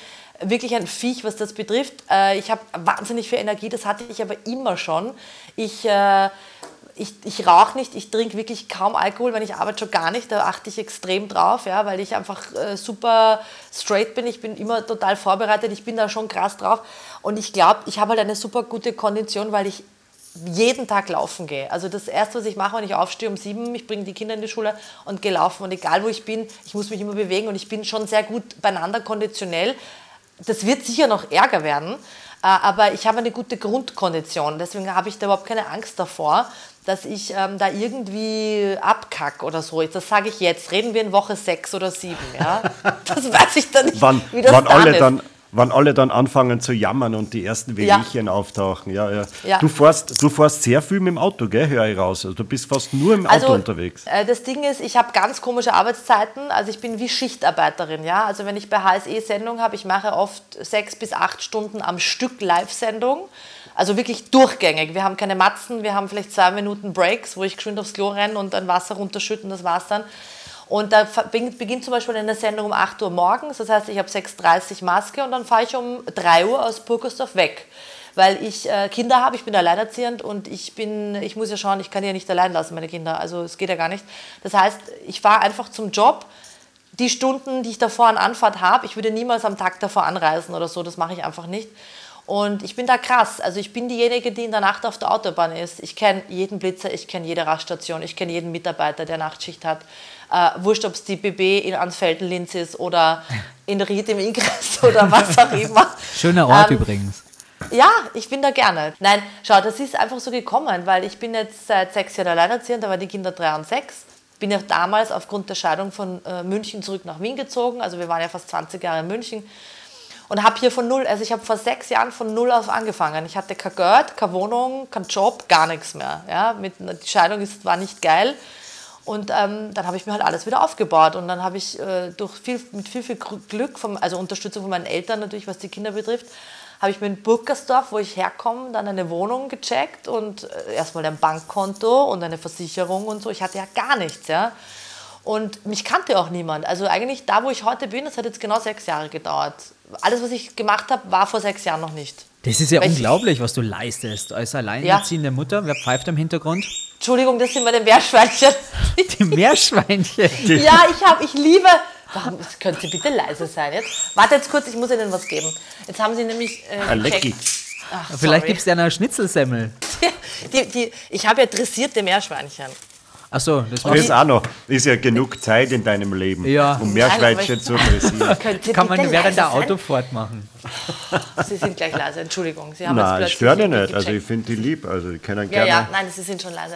wirklich ein Viech, was das betrifft. Äh, Ich habe wahnsinnig viel Energie, das hatte ich aber immer schon. Ich, äh, ich, ich rauche nicht, ich trinke wirklich kaum Alkohol, wenn ich arbeite schon gar nicht, da achte ich extrem drauf, ja, weil ich einfach äh, super straight bin, ich bin immer total vorbereitet, ich bin da schon krass drauf und ich glaube, ich habe halt eine super gute Kondition, weil ich jeden Tag laufen gehe. Also das Erste, was ich mache, wenn ich aufstehe um sieben, ich bringe die Kinder in die Schule und gehe laufen und egal wo ich bin, ich muss mich immer bewegen und ich bin schon sehr gut beieinander konditionell. Das wird sicher noch ärger werden, äh, aber ich habe eine gute Grundkondition. Deswegen habe ich da überhaupt keine Angst davor, dass ich ähm, da irgendwie abkack oder so. Das sage ich jetzt. Reden wir in Woche sechs oder sieben. Ja? Das weiß ich dann nicht, Wann, wie das wann, dann alle ist. dann, wann alle dann anfangen zu jammern und die ersten Wehwehchen ja. auftauchen. Ja, ja. Ja. Du, fährst, du fährst sehr viel mit dem Auto, gell? Hör ich raus. Also du bist fast nur im Also, Auto unterwegs. Äh, das Ding ist, ich habe ganz komische Arbeitszeiten. Also ich bin wie Schichtarbeiterin. Ja? Also wenn ich bei HSE Sendung habe, ich mache oft sechs bis acht Stunden am Stück Live-Sendung. Also wirklich durchgängig. Wir haben keine Matzen, wir haben vielleicht zwei Minuten Breaks, wo ich geschwind aufs Klo renne und dann Wasser runterschütten, das war's dann. Und da beginnt zum Beispiel eine Sendung um 8 Uhr morgens, das heißt, ich habe 6.30 Uhr Maske und dann fahre ich um 3 Uhr aus Burgersdorf weg. Weil ich äh, Kinder habe, ich bin alleinerziehend und ich bin, ich muss ja schauen, ich kann ja nicht allein lassen, meine Kinder. Also es geht ja gar nicht. Das heißt, ich fahre einfach zum Job. Die Stunden, die ich davor an Anfahrt habe, ich würde niemals am Tag davor anreisen oder so, das mache ich einfach nicht. Und ich bin da krass. Also ich bin diejenige, die in der Nacht auf der Autobahn ist. Ich kenne jeden Blitzer, ich kenne jede Raststation, ich kenne jeden Mitarbeiter, der Nachtschicht hat. Äh, wurscht, ob es die BB in Ansfelden-Linz ist oder in Ried im Ingress oder was auch immer. Schöner Ort Ähm, übrigens. Ja, ich bin da gerne. Nein, schau, das ist einfach so gekommen, weil ich bin jetzt seit sechs Jahren alleinerziehend, da waren die Kinder drei und sechs. Bin ja damals aufgrund der Scheidung von äh, München zurück nach Wien gezogen. Also wir waren ja fast 20 Jahre in München. Und habe hier von null, also ich habe vor sechs Jahren von null auf angefangen. Ich hatte kein Geld, keine Wohnung, keinen Job, gar nichts mehr. Ja, mit, die Scheidung ist, war nicht geil. Und ähm, dann habe ich mir halt alles wieder aufgebaut. Und dann habe ich äh, durch viel, mit viel, viel Glück, vom, also Unterstützung von meinen Eltern natürlich, was die Kinder betrifft, habe ich mir in Burgersdorf, wo ich herkomme, dann eine Wohnung gecheckt und äh, erstmal ein Bankkonto und eine Versicherung und so. Ich hatte ja gar nichts, ja. Und mich kannte auch niemand. Also eigentlich da, wo ich heute bin, das hat jetzt genau sechs Jahre gedauert. Alles, was ich gemacht habe, war vor sechs Jahren noch nicht. Das ist ja Weil ich- unglaublich, was du leistest als alleinerziehende Mutter. Wer pfeift im Hintergrund? Entschuldigung, das sind meine Meerschweinchen. Die Meerschweinchen. ja, ich habe, ich liebe. Warum können Sie bitte leise sein jetzt? Warte jetzt kurz, ich muss Ihnen was geben. Jetzt haben Sie nämlich äh, Lecki. gecheckt. Ach, Vielleicht gibt es ja eine Schnitzelsemmel. die, die, Ich habe ja dressierte Meerschweinchen. Achso, das Das ist war auch noch. Ist ja genug Zeit in deinem Leben, Ja. um Meerschweinchen aber zu dressieren. Kann man während der? Autofahrt machen. Sie sind gleich leise, Entschuldigung. Sie haben Nein, ja irgendwie nicht. Also ich finde die lieb. Also die können Ja, gerne. ja, nein, Sie sind schon leise.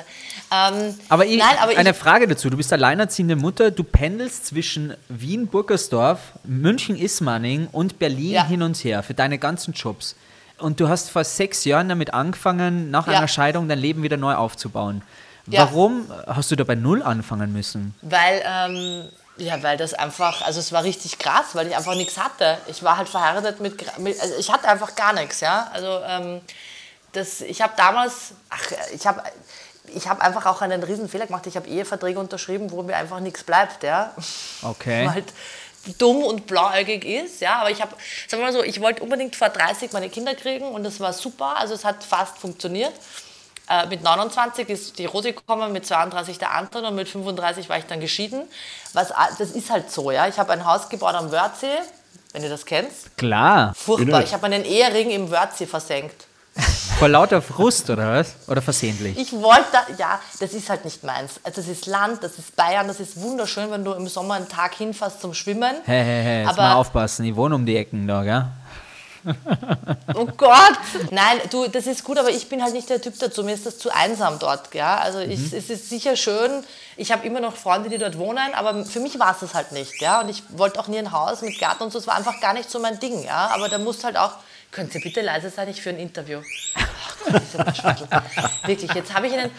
Ähm, Aber, ich, nein, aber eine ich, Frage dazu. Du bist alleinerziehende Mutter, du pendelst zwischen Wien, Burgersdorf, München, Ismaning und Berlin Ja. hin und her für deine ganzen Jobs. Und du hast vor sechs Jahren damit angefangen, nach Ja. einer Scheidung dein Leben wieder neu aufzubauen. Ja. Warum hast du da bei Null anfangen müssen? weil, ähm, ja, weil das einfach, also es war richtig krass, weil ich einfach nichts hatte. Ich war halt verheiratet mit, mit also ich hatte einfach gar nichts, ja. Also ähm, das, ich habe damals, ach, ich habe ich habe einfach auch einen riesen Fehler gemacht. Ich habe Eheverträge unterschrieben, wo mir einfach nichts bleibt, ja. Okay. Weil halt dumm und blauäugig ist, ja. Aber ich habe, sagen wir mal so, ich wollte unbedingt vor 30 meine Kinder kriegen und das war super. Also es hat fast funktioniert. Äh, mit 29 ist die Rosi gekommen, mit 32 der Anton und mit 35 war ich dann geschieden. Was, das ist halt so, ja. Ich habe ein Haus gebaut am Wörthsee, wenn ihr das kennt. Klar. Furchtbar. Ich habe meinen Ehering im Wörthsee versenkt. Vor lauter Frust, oder was? Oder versehentlich? Ich wollte, da- ja, das ist halt nicht meins. Also das ist Land, das ist Bayern, das ist wunderschön, wenn du im Sommer einen Tag hinfährst zum Schwimmen. Hey, hey, hey, Aber- mal aufpassen. Ich wohne um die Ecken da, gell? Oh Gott! Nein, du, das ist gut, aber ich bin halt nicht der Typ dazu. Mir ist das zu einsam dort. Ja? Also ich, es ist sicher schön. Ich habe immer noch Freunde, die dort wohnen, aber für mich war es das halt nicht. Ja? Und ich wollte auch nie ein Haus mit Garten und so. Es war einfach gar nicht so mein Ding. Ja? Aber da muss halt auch. Können Sie bitte leise sein? Ich für ein Interview. Ach Gott, diese. Wirklich, jetzt habe ich Ihnen.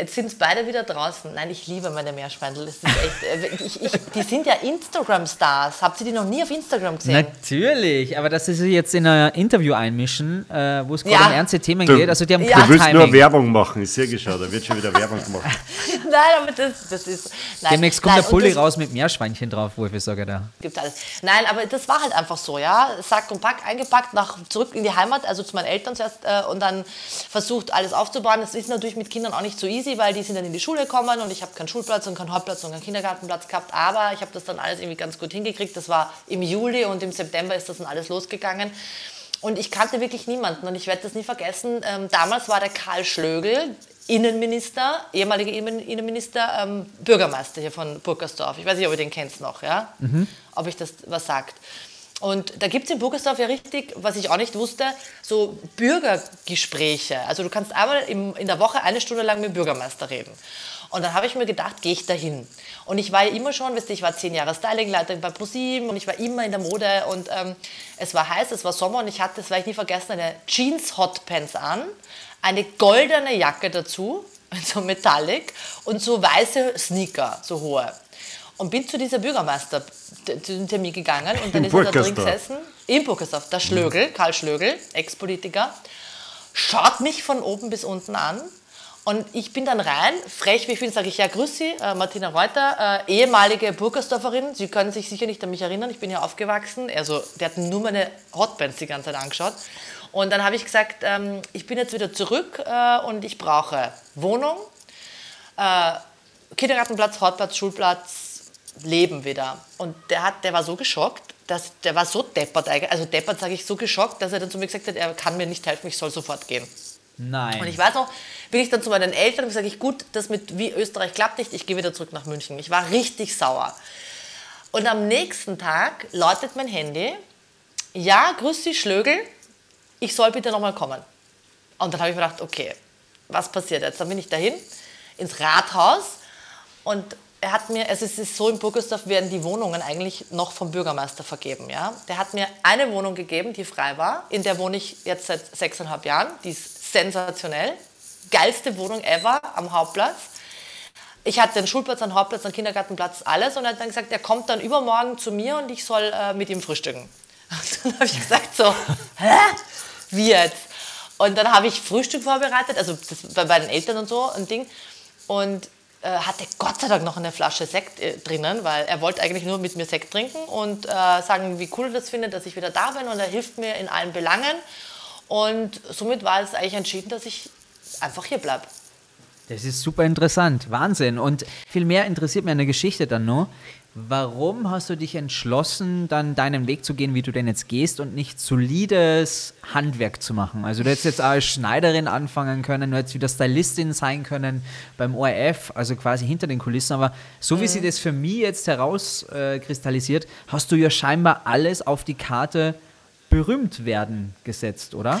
Jetzt sind es beide wieder draußen. Nein, ich liebe meine ist echt, äh, ich, ich, die sind ja Instagram-Stars. Habt ihr die noch nie auf Instagram gesehen? Natürlich, aber dass sie sich jetzt in ein Interview einmischen, äh, wo es gerade Ja. um ernste Themen Du, geht, also die haben Ja. Du willst nur Timing. Werbung machen, ich sehe geschaut, da wird schon wieder Werbung gemacht. Nein, aber das, das ist. Nein, Demnächst kommt nein, der Pulli raus mit Meerschweinchen drauf, wo ich sage da. Gibt alles. Nein, aber das war halt einfach so, ja. Sack und Pack eingepackt, nach, zurück in die Heimat, also zu meinen Eltern zuerst äh, und dann versucht, alles aufzubauen. Das ist natürlich mit Kindern auch nicht so easy, weil die sind dann in die Schule gekommen und ich habe keinen Schulplatz und keinen Hauptplatz und keinen Kindergartenplatz gehabt. Aber ich habe das dann alles irgendwie ganz gut hingekriegt. Das war im Juli und im September ist das dann alles losgegangen. Und ich kannte wirklich niemanden und ich werde das nie vergessen. Ähm, damals war der Karl Schlögel, Innenminister, ehemaliger Innen- Innenminister, ähm, Bürgermeister hier von Burgersdorf. Ich weiß nicht, ob ihr den kennt noch, ja? Ob ich das was sagt. Und da gibt es in Burgersdorf ja richtig, was ich auch nicht wusste, so Bürgergespräche. Also du kannst einmal im, in der Woche eine Stunde lang mit dem Bürgermeister reden. Und dann habe ich mir gedacht, gehe ich dahin. Und ich war ja immer schon, wisst ihr, ich war zehn Jahre Stylingleiterin bei ProSieben und ich war immer in der Mode und ähm, es war heiß, es war Sommer und ich hatte, das werde ich nie vergessen, eine Jeans Hotpants an, eine goldene Jacke dazu, so Metallic und so weiße Sneaker, so hohe. Und bin zu dieser Bürgermeister zu dem Termin gegangen und dann In ist er da drin gesessen, in Burgersdorf, der Schlögel, Karl Schlögel, Ex-Politiker, schaut mich von oben bis unten an und ich bin dann rein, frech wie viel, sage ich, ja, grüß Sie, äh, Martina Reuter, äh, ehemalige Burgersdorferin, Sie können sich sicher nicht an mich erinnern, ich bin hier aufgewachsen, also der hat nur meine Hotbands die ganze Zeit angeschaut. Und dann habe ich gesagt, ähm, ich bin jetzt wieder zurück äh, und ich brauche Wohnung, äh, Kindergartenplatz, Hortplatz, Schulplatz, Leben wieder. Und der, hat, der war so geschockt, dass, der war so deppert, also deppert sage ich, so geschockt, dass er dann zu mir gesagt hat, er kann mir nicht helfen, ich soll sofort gehen. Nein. Und ich weiß noch, bin ich dann zu meinen Eltern und sage ich, gut, das mit wie Österreich klappt nicht, ich gehe wieder zurück nach München. Ich war richtig sauer. Und am nächsten Tag läutet mein Handy, ja, grüß Sie, Schlögel, ich soll bitte nochmal kommen. Und dann habe ich mir gedacht, okay, was passiert jetzt? Dann bin ich dahin, ins Rathaus und er hat mir, also es ist so, in Burgersdorf werden die Wohnungen eigentlich noch vom Bürgermeister vergeben. Ja? Der hat mir eine Wohnung gegeben, die frei war. In der wohne ich jetzt seit sechseinhalb Jahren. Die ist sensationell. Geilste Wohnung ever am Hauptplatz. Ich hatte einen Schulplatz, einen Hauptplatz, einen Kindergartenplatz, alles. Und er hat dann gesagt, er kommt dann übermorgen zu mir und ich soll äh, mit ihm frühstücken. Und dann habe ich gesagt so, hä? Wie jetzt? Und dann habe ich Frühstück vorbereitet, also bei, den Eltern und so ein Ding. Und hatte Gott sei Dank noch eine Flasche Sekt äh, drinnen, weil er wollte eigentlich nur mit mir Sekt trinken und äh, sagen, wie cool er das findet, dass ich wieder da bin. Und er hilft mir in allen Belangen. Und somit war es eigentlich entschieden, dass ich einfach hier bleibe. Das ist super interessant, Wahnsinn. Und viel mehr interessiert an der Geschichte dann noch. Warum hast du dich entschlossen, dann deinen Weg zu gehen, wie du denn jetzt gehst und nicht solides Handwerk zu machen? Also du hättest jetzt als Schneiderin anfangen können, du hättest wieder Stylistin sein können beim ORF, also quasi hinter den Kulissen. Aber so wie sie das für mich jetzt herauskristallisiert, hast du ja scheinbar alles auf die Karte berühmt werden gesetzt, oder?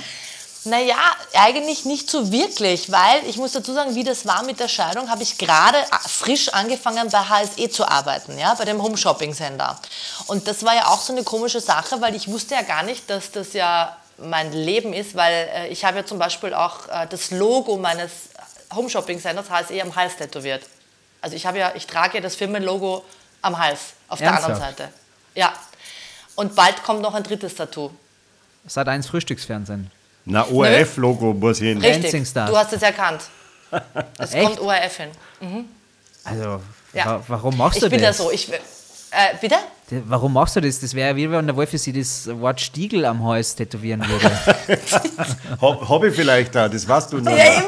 Naja, eigentlich nicht so wirklich, weil ich muss dazu sagen, wie das war mit der Scheidung, habe ich gerade a- frisch angefangen bei HSE zu arbeiten, ja, bei dem Home-Shopping-Sender. Und das war ja auch so eine komische Sache, weil ich wusste ja gar nicht, dass das ja mein Leben ist, weil äh, ich habe ja zum Beispiel auch äh, das Logo meines Home-Shopping-Senders HSE am Hals tätowiert. Also ich habe ja, ich trage ja das Firmenlogo am Hals, auf der anderen Ernsthaft? Seite. Ja. Und bald kommt noch ein drittes Tattoo. Sat 1 Frühstücksfernsehen. Na, ORF-Logo muss hin. Dancing Richtig, Stars. du hast es erkannt. Es Echt? kommt ORF hin. Also, Ja. wa warum machst Ich du bin da das? so. Ich, will- äh, bitte? Warum machst du das? Das wäre wie wenn der Wolf für sie das Wort Stiegel am Hals tätowieren würde. Hob- Hobby vielleicht da, das weißt du noch. Ja.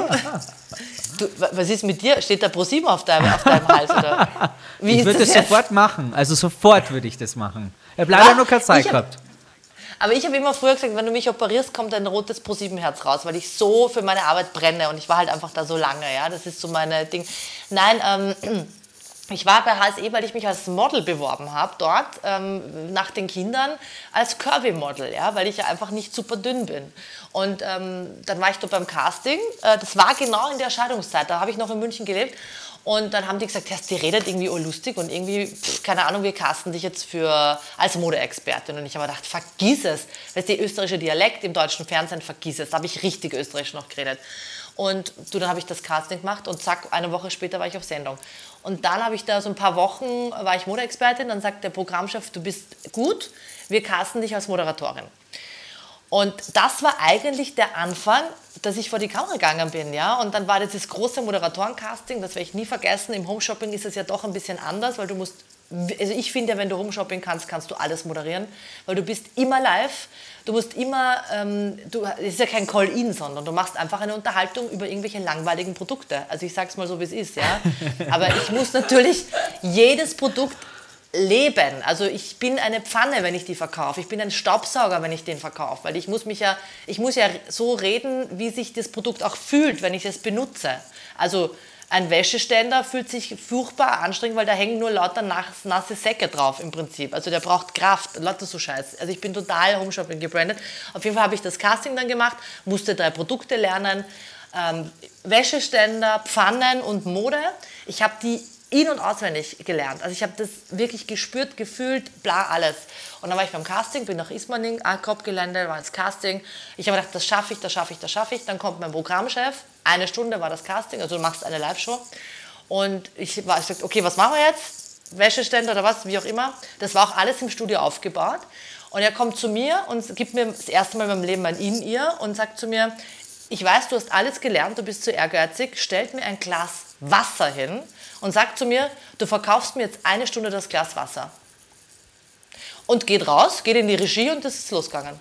Du, wa- was ist mit dir? Steht da ProSieben auf deinem, auf deinem Hals? Oder? Wie ich würde das das sofort machen. Also sofort würde ich das machen. Ich habe leider Ja, nur keine Zeit ich hab- gehabt. Aber ich habe immer früher gesagt, wenn du mich operierst, kommt ein rotes ProSieben-Herz raus, weil ich so für meine Arbeit brenne und ich war halt einfach da so lange. Ja? Das ist so meine Ding. Nein, ähm, ich war bei HSE, weil ich mich als Model beworben habe, dort ähm, nach den Kindern als Curvy-Model, ja? weil ich ja einfach nicht super dünn bin. Und ähm, dann war ich dort beim Casting. Äh, das war genau in der Scheidungszeit, da habe ich noch in München gelebt. Und dann haben die gesagt, die redet irgendwie oh lustig und irgendwie, keine Ahnung, wir casten dich jetzt für, als Modeexpertin. Und ich habe gedacht, vergiss es. Weißt du, der österreichische Dialekt im deutschen Fernsehen, vergiss es. Da habe ich richtig österreichisch noch geredet. Und du, dann habe ich das Casting gemacht und zack, eine Woche später war ich auf Sendung. Und dann habe ich da so ein paar Wochen, war ich Modeexpertin, dann sagt der Programmchef, du bist gut, wir casten dich als Moderatorin. Und das war eigentlich der Anfang, dass ich vor die Kamera gegangen bin, ja. Und dann war dieses große Moderatorencasting, das werde ich nie vergessen. Im Homeshopping ist es ja doch ein bisschen anders, weil du musst, also ich finde ja, wenn du Homeshopping kannst, kannst du alles moderieren, weil du bist immer live. Du musst immer, ähm, du, es ist ja kein Call-In, sondern du machst einfach eine Unterhaltung über irgendwelche langweiligen Produkte. Also ich sag's mal so, wie es ist, ja. Aber ich muss natürlich jedes Produkt leben. Also ich bin eine Pfanne, wenn ich die verkaufe. Ich bin ein Staubsauger, wenn ich den verkaufe. Weil ich muss mich ja, ich muss ja so reden, wie sich das Produkt auch fühlt, wenn ich es benutze. Also ein Wäscheständer fühlt sich furchtbar anstrengend, weil da hängen nur lauter nass- nasse Säcke drauf im Prinzip. Also der braucht Kraft, lauter so Scheiß. Also ich bin total Homeshopping gebrandet. Auf jeden Fall habe ich das Casting dann gemacht, musste drei Produkte lernen. ähm, Wäscheständer, Pfannen und Mode. Ich habe die in- und auswendig gelernt. Also ich habe das wirklich gespürt, gefühlt, bla, alles. Und dann war ich beim Casting, bin nach Ismaning, Agrop-Gelände, war ins Casting. Ich habe gedacht, das schaffe ich, das schaffe ich, das schaffe ich. Dann kommt mein Programmchef, eine Stunde war das Casting, also du machst eine Live-Show. Und ich war, ich sagte, okay, was machen wir jetzt? Wäscheständer oder was, wie auch immer. Das war auch alles im Studio aufgebaut. Und er kommt zu mir und gibt mir das erste Mal in meinem Leben ein In-Ear und sagt zu mir, ich weiß, du hast alles gelernt, du bist zu ehrgeizig, stellt mir ein Glas Wasser hin und sagt zu mir, du verkaufst mir jetzt eine Stunde das Glas Wasser. Und geht raus, geht in die Regie und das ist losgegangen.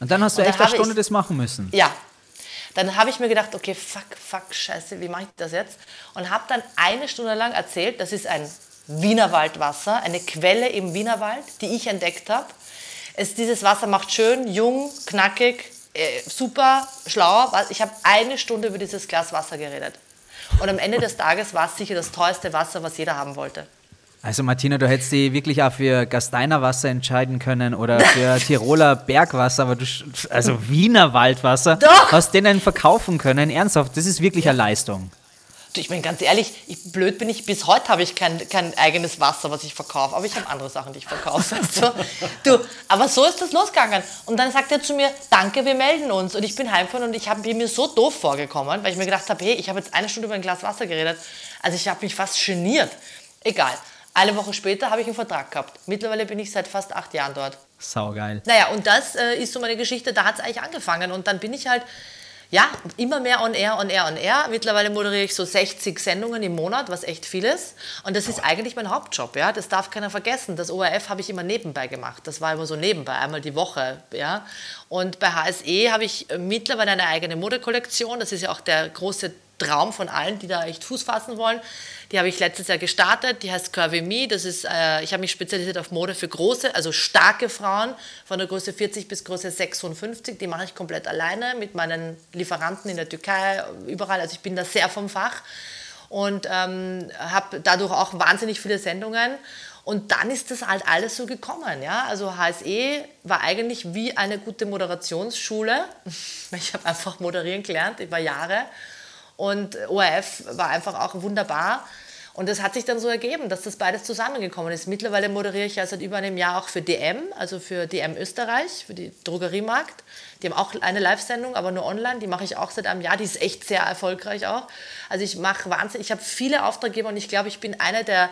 Und dann hast du echt eine Stunde ich- das machen müssen. Ja. Dann habe ich mir gedacht, okay, fuck, fuck, scheiße, wie mache ich das jetzt? Und habe dann eine Stunde lang erzählt, das ist ein Wienerwaldwasser, eine Quelle im Wienerwald, die ich entdeckt habe. Es, dieses Wasser macht schön, jung, knackig, äh, super, schlau. Ich habe eine Stunde über dieses Glas Wasser geredet. Und am Ende des Tages war es sicher das teuerste Wasser, was jeder haben wollte. Also Martina, du hättest dich wirklich auch für Gasteiner Wasser entscheiden können oder für Tiroler Bergwasser, aber du, also Wiener Waldwasser, Doch. hast denen verkaufen können. Ernsthaft, das ist wirklich eine Leistung. Du, ich bin ganz ehrlich, ich, blöd bin ich, bis heute habe ich kein, kein eigenes Wasser, was ich verkaufe, aber ich habe andere Sachen, die ich verkaufe. Du? du, aber so ist das losgegangen. Und dann sagt er zu mir, danke, wir melden uns. Und ich bin heimgefahren und ich habe mir so doof vorgekommen, weil ich mir gedacht habe, hey, ich habe jetzt eine Stunde über ein Glas Wasser geredet. Also ich habe mich fast geniert. Egal. Eine Woche später habe ich einen Vertrag gehabt. Mittlerweile bin ich seit fast acht Jahren dort. Saugeil. Naja, und das äh, ist so meine Geschichte, da hat es eigentlich angefangen. Und dann bin ich halt, ja, immer mehr on air, on air, on air. Mittlerweile moderiere ich so 60 Sendungen im Monat, was echt viel ist. Und das ist eigentlich mein Hauptjob, ja. Das darf keiner vergessen. Das ORF habe ich immer nebenbei gemacht. Das war immer so nebenbei, einmal die Woche, ja. Und bei HSE habe ich äh, mittlerweile eine eigene Modekollektion. Das ist ja auch der große Traum von allen, die da echt Fuß fassen wollen. Die habe ich letztes Jahr gestartet. Die heißt Curvy Me. Das ist, äh, ich habe mich spezialisiert auf Mode für große, also starke Frauen von der Größe 40 bis Größe 56. Die mache ich komplett alleine mit meinen Lieferanten in der Türkei, überall. Also ich bin da sehr vom Fach und ähm, habe dadurch auch wahnsinnig viele Sendungen. Und dann ist das halt alles so gekommen. Ja? Also HSE war eigentlich wie eine gute Moderationsschule. Ich habe einfach moderieren gelernt über Jahre. Und ORF war einfach auch wunderbar. Und das hat sich dann so ergeben, dass das beides zusammengekommen ist. Mittlerweile moderiere ich ja seit über einem Jahr auch für DM, also für DM Österreich, für die Drogeriemarkt. Die haben auch eine Live-Sendung, aber nur online. Die mache ich auch seit einem Jahr. Die ist echt sehr erfolgreich auch. Also ich mache Wahnsinn. Ich habe viele Auftraggeber und ich glaube, ich bin eine der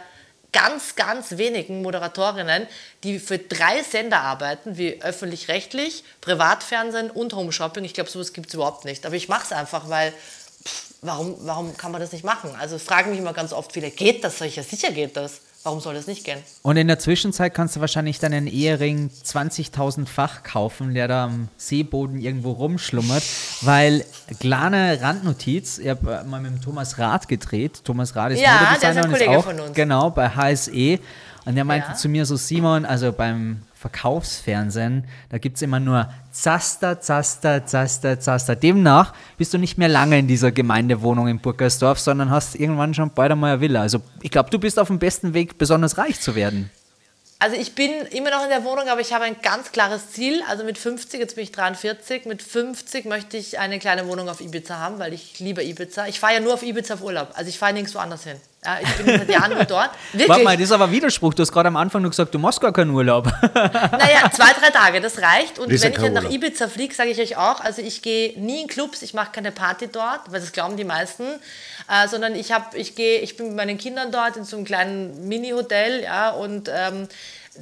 ganz, ganz wenigen Moderatorinnen, die für drei Sender arbeiten, wie öffentlich-rechtlich, Privatfernsehen und Home Shopping. Ich glaube, sowas gibt es überhaupt nicht. Aber ich mache es einfach, weil pff, warum, warum kann man das nicht machen? Also fragen mich immer ganz oft viele, geht das? Ja, sicher geht das. Warum soll das nicht gehen? Und in der Zwischenzeit kannst du wahrscheinlich deinen Ehering 20.000-fach kaufen, der da am Seeboden irgendwo rumschlummert, weil kleine Randnotiz, ich habe mal mit dem Thomas Rath gedreht. Thomas Rath ist Ja, Modedesigner der ist ein und Kollege ist auch von uns. genau bei HSE und der meinte Ja. zu mir so Simon, also beim Verkaufsfernsehen, da gibt es immer nur Zaster, Zaster, Zaster, Zaster. Demnach bist du nicht mehr lange in dieser Gemeindewohnung in Burgersdorf, sondern hast irgendwann schon bald einmal eine Villa. Also ich glaube, du bist auf dem besten Weg, besonders reich zu werden. Also ich bin immer noch in der Wohnung, aber ich habe ein ganz klares Ziel. Also mit 50, jetzt bin ich 43, mit 50 möchte ich eine kleine Wohnung auf Ibiza haben, weil ich liebe Ibiza. Ich fahre ja nur auf Ibiza auf Urlaub, also ich fahre nirgendwo anders hin. Ja, ich bin seit Jahren nur dort. Wirklich. Warte mal, das ist aber Widerspruch. Du hast gerade am Anfang nur gesagt, du machst gar keinen Urlaub. Naja, zwei, drei Tage, das reicht. Und Das wenn ich dann nach Urlaub. Ibiza fliege, sage ich euch auch, also ich gehe nie in Clubs, ich mache keine Party dort, weil das glauben die meisten, äh, sondern ich, hab, ich, gehe, ich bin mit meinen Kindern dort in so einem kleinen Mini-Hotel ja, und ähm,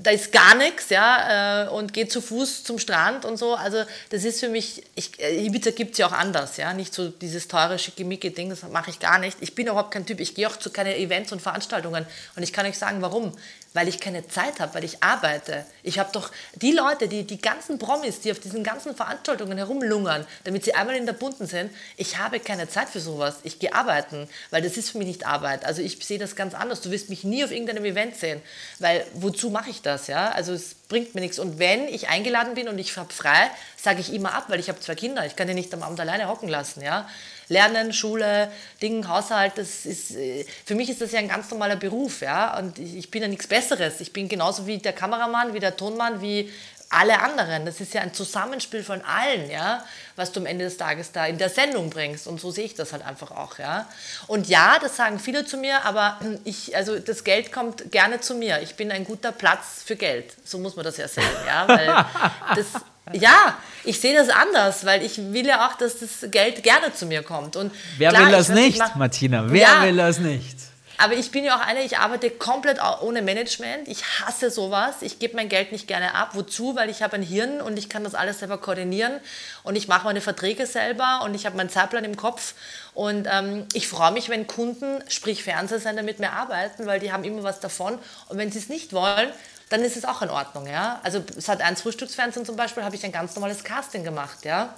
da ist gar nichts, ja, äh, und gehe zu Fuß zum Strand und so. Also das ist für mich, ich, äh, Ibiza gibt es ja auch anders, ja, nicht so dieses teure, schickimicki Ding, das mache ich gar nicht. Ich bin überhaupt kein Typ, ich gehe auch zu keine Events und Veranstaltungen und ich kann euch sagen, warum. Weil ich keine Zeit habe, weil ich arbeite. Ich habe doch die Leute, die, die ganzen Promis, die auf diesen ganzen Veranstaltungen herumlungern, damit sie einmal in der Bunten sind, ich habe keine Zeit für sowas. Ich gehe arbeiten, weil das ist für mich nicht Arbeit. Also ich sehe das ganz anders. Du wirst mich nie auf irgendeinem Event sehen, weil wozu mache ich das? Ja? Also es bringt mir nichts. Und wenn ich eingeladen bin und ich habe frei, sage ich immer ab, weil ich habe zwei Kinder. Ich kann die nicht am Abend alleine hocken lassen. Ja? Lernen, Schule, Ding, Haushalt, das ist, äh, für mich ist das ja ein ganz normaler Beruf. Ja? Und ich ich bin ja nichts Besseres. Ich bin genauso wie der Kameramann, wie der Tonmann, wie alle anderen. Das ist ja ein Zusammenspiel von allen, ja, was du am Ende des Tages da in der Sendung bringst. Und so sehe ich das halt einfach auch, ja. Und ja, das sagen viele zu mir, aber ich, also das Geld kommt gerne zu mir. Ich bin ein guter Platz für Geld. So muss man das ja sehen, ja. Weil das, ja, ich sehe das anders, weil ich will ja auch, dass das Geld gerne zu mir kommt. Und Wer klar, will das weiß, nicht, Martina? Wer Ja. will das nicht? aber ich bin ja auch eine, ich arbeite komplett ohne Management. Ich hasse sowas. Ich gebe mein Geld nicht gerne ab. Wozu? Weil ich habe ein Hirn und ich kann das alles selber koordinieren und ich mache meine Verträge selber und ich habe meinen Zeitplan im Kopf. Und ähm, ich freue mich, wenn Kunden, sprich Fernsehsender, mit mir arbeiten, weil die haben immer was davon. Und wenn sie es nicht wollen, dann ist es auch in Ordnung. Ja? Also seit eins Frühstücksfernsehen zum Beispiel habe ich ein ganz normales Casting gemacht. Ja?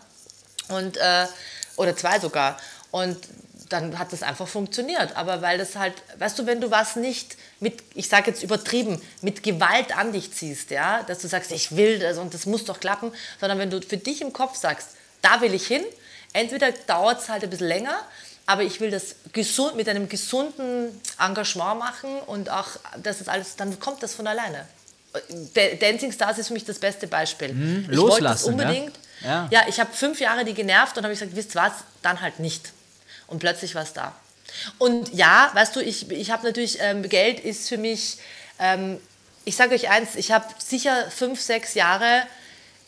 und äh, oder zwei sogar und dann hat das einfach funktioniert. Aber weil das halt, weißt du, wenn du was nicht mit, ich sage jetzt übertrieben, mit Gewalt an dich ziehst, ja, dass du sagst, ich will das und das muss doch klappen, sondern wenn du für dich im Kopf sagst, da will ich hin, entweder dauert es halt ein bisschen länger, aber ich will das gesund, mit einem gesunden Engagement machen und auch, das ist alles, dann kommt das von alleine. Da- Dancing Stars ist für mich das beste Beispiel. ich wollte das loslassen, ja? unbedingt. Ja. Ja, ich habe fünf Jahre die genervt und habe gesagt, wisst was, dann halt nicht. Und plötzlich war es da. Und ja, weißt du, ich, ich habe natürlich, ähm, Geld ist für mich, ähm, ich sage euch eins, ich habe sicher fünf, sechs Jahre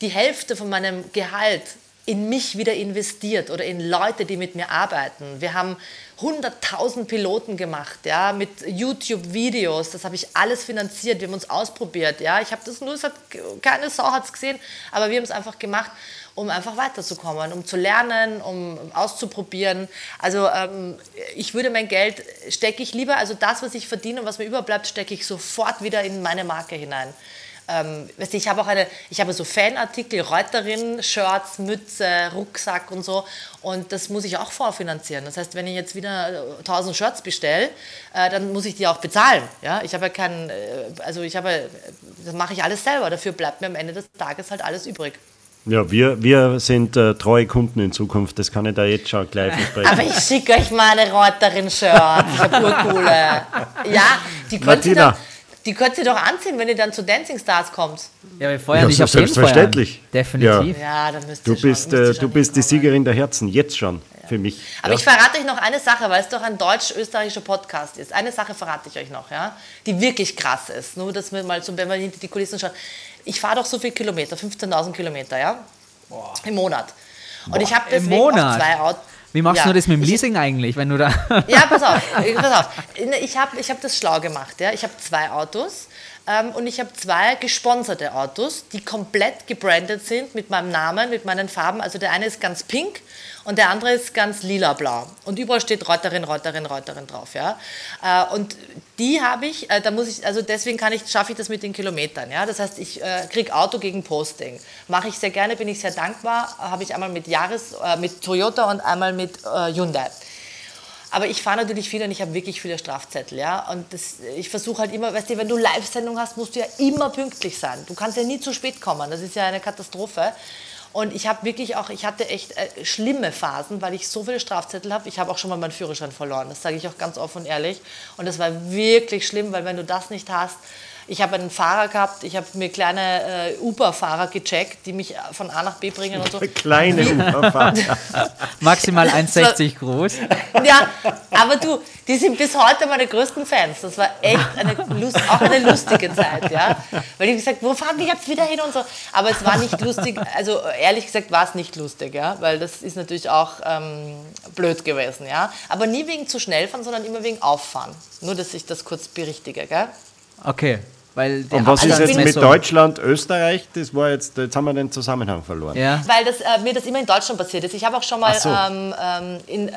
die Hälfte von meinem Gehalt in mich wieder investiert oder in Leute, die mit mir arbeiten. Wir haben 100.000 Piloten gemacht, ja, mit YouTube-Videos. Das habe ich alles finanziert. Wir haben uns ausprobiert, ja. Ich habe das nur, hat, keine Sau hat es gesehen, aber wir haben es einfach gemacht, um einfach weiterzukommen, um zu lernen, um auszuprobieren. Also ähm, ich würde mein Geld stecke ich lieber, also das, was ich verdiene und was mir überbleibt, stecke ich sofort wieder in meine Marke hinein. Ähm, weißt du, ich habe auch eine, ich habe so Fanartikel, Reuterin, Shirts, Mütze, Rucksack und so. Und das muss ich auch vorfinanzieren. Das heißt, wenn ich jetzt wieder äh, 1000 Shirts bestelle, äh, dann muss ich die auch bezahlen. Ja? Ich habe ja keinen, äh, also ich habe, äh, das mache ich alles selber. Dafür bleibt mir am Ende des Tages halt alles übrig. Ja, wir, wir sind äh, treue Kunden in Zukunft, das kann ich da jetzt schon gleich versprechen. Aber ich schicke euch meine Reuterin-Shirts. Ich habe. Ja, die könnt, ihr. Die könnt ihr doch anziehen, wenn ihr dann zu Dancing Stars kommt. Ja, wir feuern Ja, dich auf jeden selbstverständlich. an. Definitiv. Ja, dann müsst Du ihr schon, bist, äh, schon du bist die. Siegerin der Herzen, jetzt schon, für mich. Aber ja. ich verrate euch noch eine Sache, weil es doch ein deutsch-österreichischer Podcast ist. Eine Sache verrate ich euch noch, ja, die wirklich krass ist. Nur, dass wir mal so, wenn man hinter die Kulissen schaut. Ich fahre doch so viele Kilometer, 15.000 Kilometer, ja, im Monat. Und ich habe Im deswegen zwei Autos. Wie machst Ja. du das mit dem Ich- Leasing eigentlich, wenn du da. Ja, pass auf, pass auf. Ich habe ich hab das schlau gemacht. Ja. Ich habe zwei Autos ähm, und ich habe zwei gesponserte Autos, die komplett gebrandet sind mit meinem Namen, mit meinen Farben. Also der eine ist ganz pink und der andere ist ganz lila-blau. Und überall steht Reuterin, Reuterin, Reuterin drauf. Ja. Äh, und die habe ich, äh, da muss ich, also deswegen kann ich, schaffe ich das mit den Kilometern. Ja. Das heißt, ich äh, kriege Auto gegen Posting. Mache ich sehr gerne, bin ich sehr dankbar. Habe ich einmal mit Jahres, mit Toyota und einmal mit Hyundai. Aber ich fahre natürlich viel und ich habe wirklich viele Strafzettel, ja. Und das, ich versuche halt immer, weißt du, wenn du Live-Sendung hast, musst du ja immer pünktlich sein. Du kannst ja nie zu spät kommen. Das ist ja eine Katastrophe. Und ich habe wirklich auch, ich hatte echt äh, schlimme Phasen, weil ich so viele Strafzettel habe. Ich habe auch schon mal meinen Führerschein verloren. Das sage ich auch ganz offen und ehrlich. Und das war wirklich schlimm, weil wenn du das nicht hast, ich habe einen Fahrer gehabt, ich habe mir kleine äh, Uber-Fahrer gecheckt, die mich von A nach B bringen und so. Kleine Uferfahrt. Maximal 1,60 groß. Ja, aber du, die sind bis heute meine größten Fans. Das war echt eine Lust, auch eine lustige Zeit, ja. Weil die gesagt, wo fahren wir jetzt wieder hin und so. Aber es war nicht lustig, also ehrlich gesagt war es nicht lustig, ja. Weil das ist natürlich auch ähm, blöd gewesen, ja. Aber nie wegen zu schnell fahren, sondern immer wegen Auffahren. Nur, dass ich das kurz berichtige, gell? Okay. Weil der Und was ist jetzt mit Deutschland, Österreich? Das war jetzt, jetzt haben wir den Zusammenhang verloren. Ja. Weil das, äh, mir das immer in Deutschland passiert ist. Ich habe auch schon mal, so. ähm, ähm, in, äh,